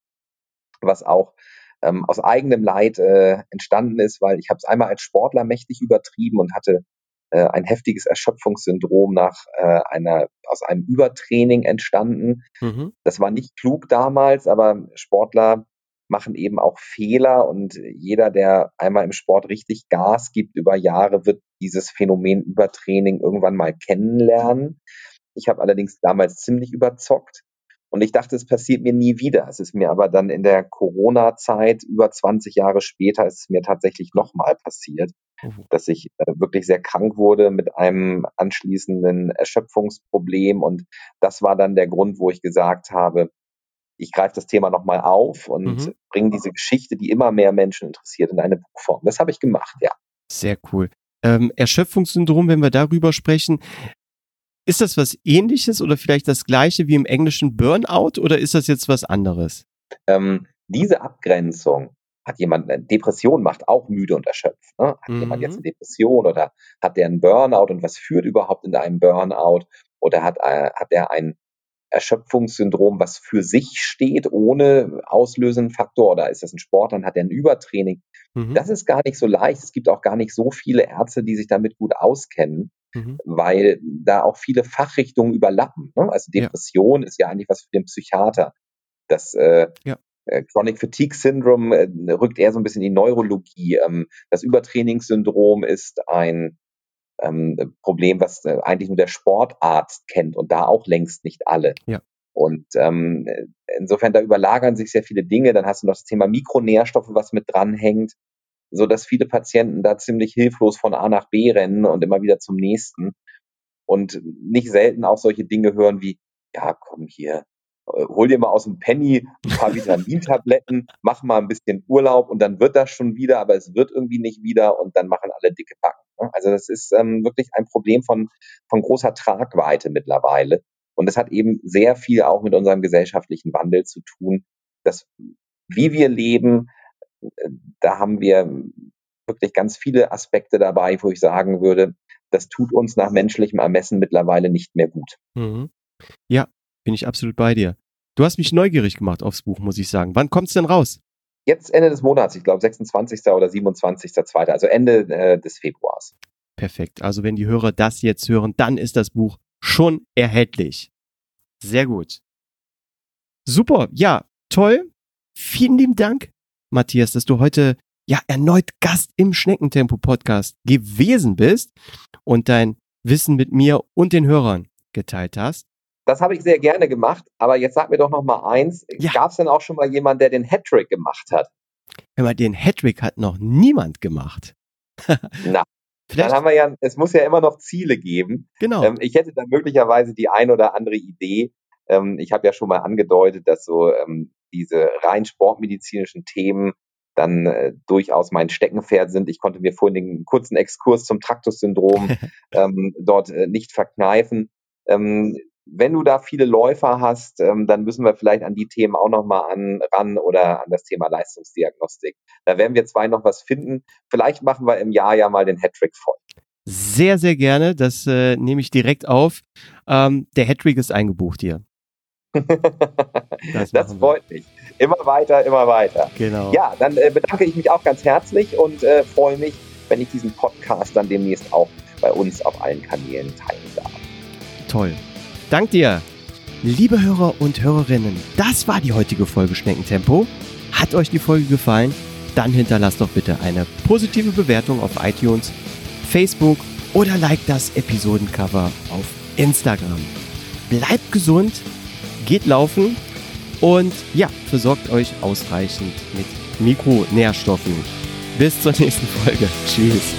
was auch ähm, aus eigenem Leid äh, entstanden ist, weil ich habe es einmal als Sportler mächtig übertrieben und hatte äh, ein heftiges Erschöpfungssyndrom nach äh, einer aus einem Übertraining entstanden. Mhm. Das war nicht klug damals, aber Sportler machen eben auch Fehler und jeder, der einmal im Sport richtig Gas gibt über Jahre, wird dieses Phänomen Übertraining irgendwann mal kennenlernen. Ich habe allerdings damals ziemlich überzockt und ich dachte, es passiert mir nie wieder. Es ist mir aber dann in der Corona-Zeit, über 20 Jahre später, ist es mir tatsächlich nochmal passiert. Mhm. dass ich äh, wirklich sehr krank wurde mit einem anschließenden Erschöpfungsproblem. Und das war dann der Grund, wo ich gesagt habe, ich greife das Thema nochmal auf und mhm. bringe diese Geschichte, die immer mehr Menschen interessiert, in eine Buchform. Das habe ich gemacht, ja. Sehr cool. Ähm, Erschöpfungssyndrom, wenn wir darüber sprechen, ist das was ähnliches oder vielleicht das gleiche wie im englischen Burnout oder ist das jetzt was anderes? Ähm, diese Abgrenzung hat jemand eine Depression, macht auch müde und erschöpft. Ne? Hat mhm. jemand jetzt eine Depression oder hat der einen Burnout und was führt überhaupt in einem Burnout? Oder hat, äh, hat er ein Erschöpfungssyndrom, was für sich steht, ohne auslösenden Faktor, oder ist das ein Sport, dann hat er ein Übertraining. Mhm. Das ist gar nicht so leicht. Es gibt auch gar nicht so viele Ärzte, die sich damit gut auskennen, mhm. weil da auch viele Fachrichtungen überlappen. Ne? Also Depression ja. ist ja eigentlich was für den Psychiater. Das äh, ja. Äh, Chronic Fatigue Syndrome äh, rückt eher so ein bisschen in die Neurologie. Ähm, das Übertrainingssyndrom ist ein ähm, Problem, was äh, eigentlich nur der Sportarzt kennt und da auch längst nicht alle. Ja. Und ähm, insofern, da überlagern sich sehr viele Dinge. Dann hast du noch das Thema Mikronährstoffe, was mit dranhängt, so dass viele Patienten da ziemlich hilflos von A nach B rennen und immer wieder zum nächsten. Und nicht selten auch solche Dinge hören wie, ja, komm hier, hol dir mal aus dem Penny ein paar Vitamintabletten, mach mal ein bisschen Urlaub und dann wird das schon wieder, aber es wird irgendwie nicht wieder und dann machen alle dicke Backen. Ne? Also das ist ähm, wirklich ein Problem von, von großer Tragweite mittlerweile. Und es hat eben sehr viel auch mit unserem gesellschaftlichen Wandel zu tun, dass wie wir leben, äh, da haben wir wirklich ganz viele Aspekte dabei, wo ich sagen würde, das tut uns nach menschlichem Ermessen mittlerweile nicht mehr gut. Mhm. Ja, bin ich absolut bei dir. Du hast mich neugierig gemacht aufs Buch, muss ich sagen. Wann kommt es denn raus? Jetzt Ende des Monats, ich glaube 26. oder 27.2., also Ende äh, des Februars. Perfekt. Also wenn die Hörer das jetzt hören, dann ist das Buch schon erhältlich. Sehr gut. Super. Ja, toll. Vielen lieben Dank, Matthias, dass du heute ja erneut Gast im Schneckentempo Podcast gewesen bist und dein Wissen mit mir und den Hörern geteilt hast. Das habe ich sehr gerne gemacht, aber jetzt sag mir doch noch mal eins. Ja. Gab es denn auch schon mal jemanden, der den Hattrick gemacht hat? Hör mal, den Hattrick hat noch niemand gemacht. Na, Vielleicht? Dann haben wir ja, es muss ja immer noch Ziele geben. Genau. Ähm, ich hätte da möglicherweise die ein oder andere Idee. Ähm, ich habe ja schon mal angedeutet, dass so ähm, diese rein sportmedizinischen Themen dann äh, durchaus mein Steckenpferd sind. Ich konnte mir vorhin den kurzen Exkurs zum Traktus-Syndrom ähm, dort äh, nicht verkneifen. Wenn du da viele Läufer hast, ähm, dann müssen wir vielleicht an die Themen auch nochmal an, ran oder an das Thema Leistungsdiagnostik. Da werden wir zwei noch was finden. Vielleicht machen wir im Jahr ja mal den Hattrick voll. Sehr, sehr gerne. Das äh, nehme ich direkt auf. Ähm, der Hattrick ist eingebucht hier. das, das freut mich. Immer weiter, immer weiter. Genau. Ja, dann äh, bedanke ich mich auch ganz herzlich und äh, freue mich, wenn ich diesen Podcast dann demnächst auch bei uns auf allen Kanälen teilen darf. Toll. Dank dir. Liebe Hörer und Hörerinnen, das war die heutige Folge Schneckentempo. Hat euch die Folge gefallen? Dann hinterlasst doch bitte eine positive Bewertung auf iTunes, Facebook oder like das Episodencover auf Instagram. Bleibt gesund, geht laufen und ja, versorgt euch ausreichend mit Mikronährstoffen. Bis zur nächsten Folge. Tschüss.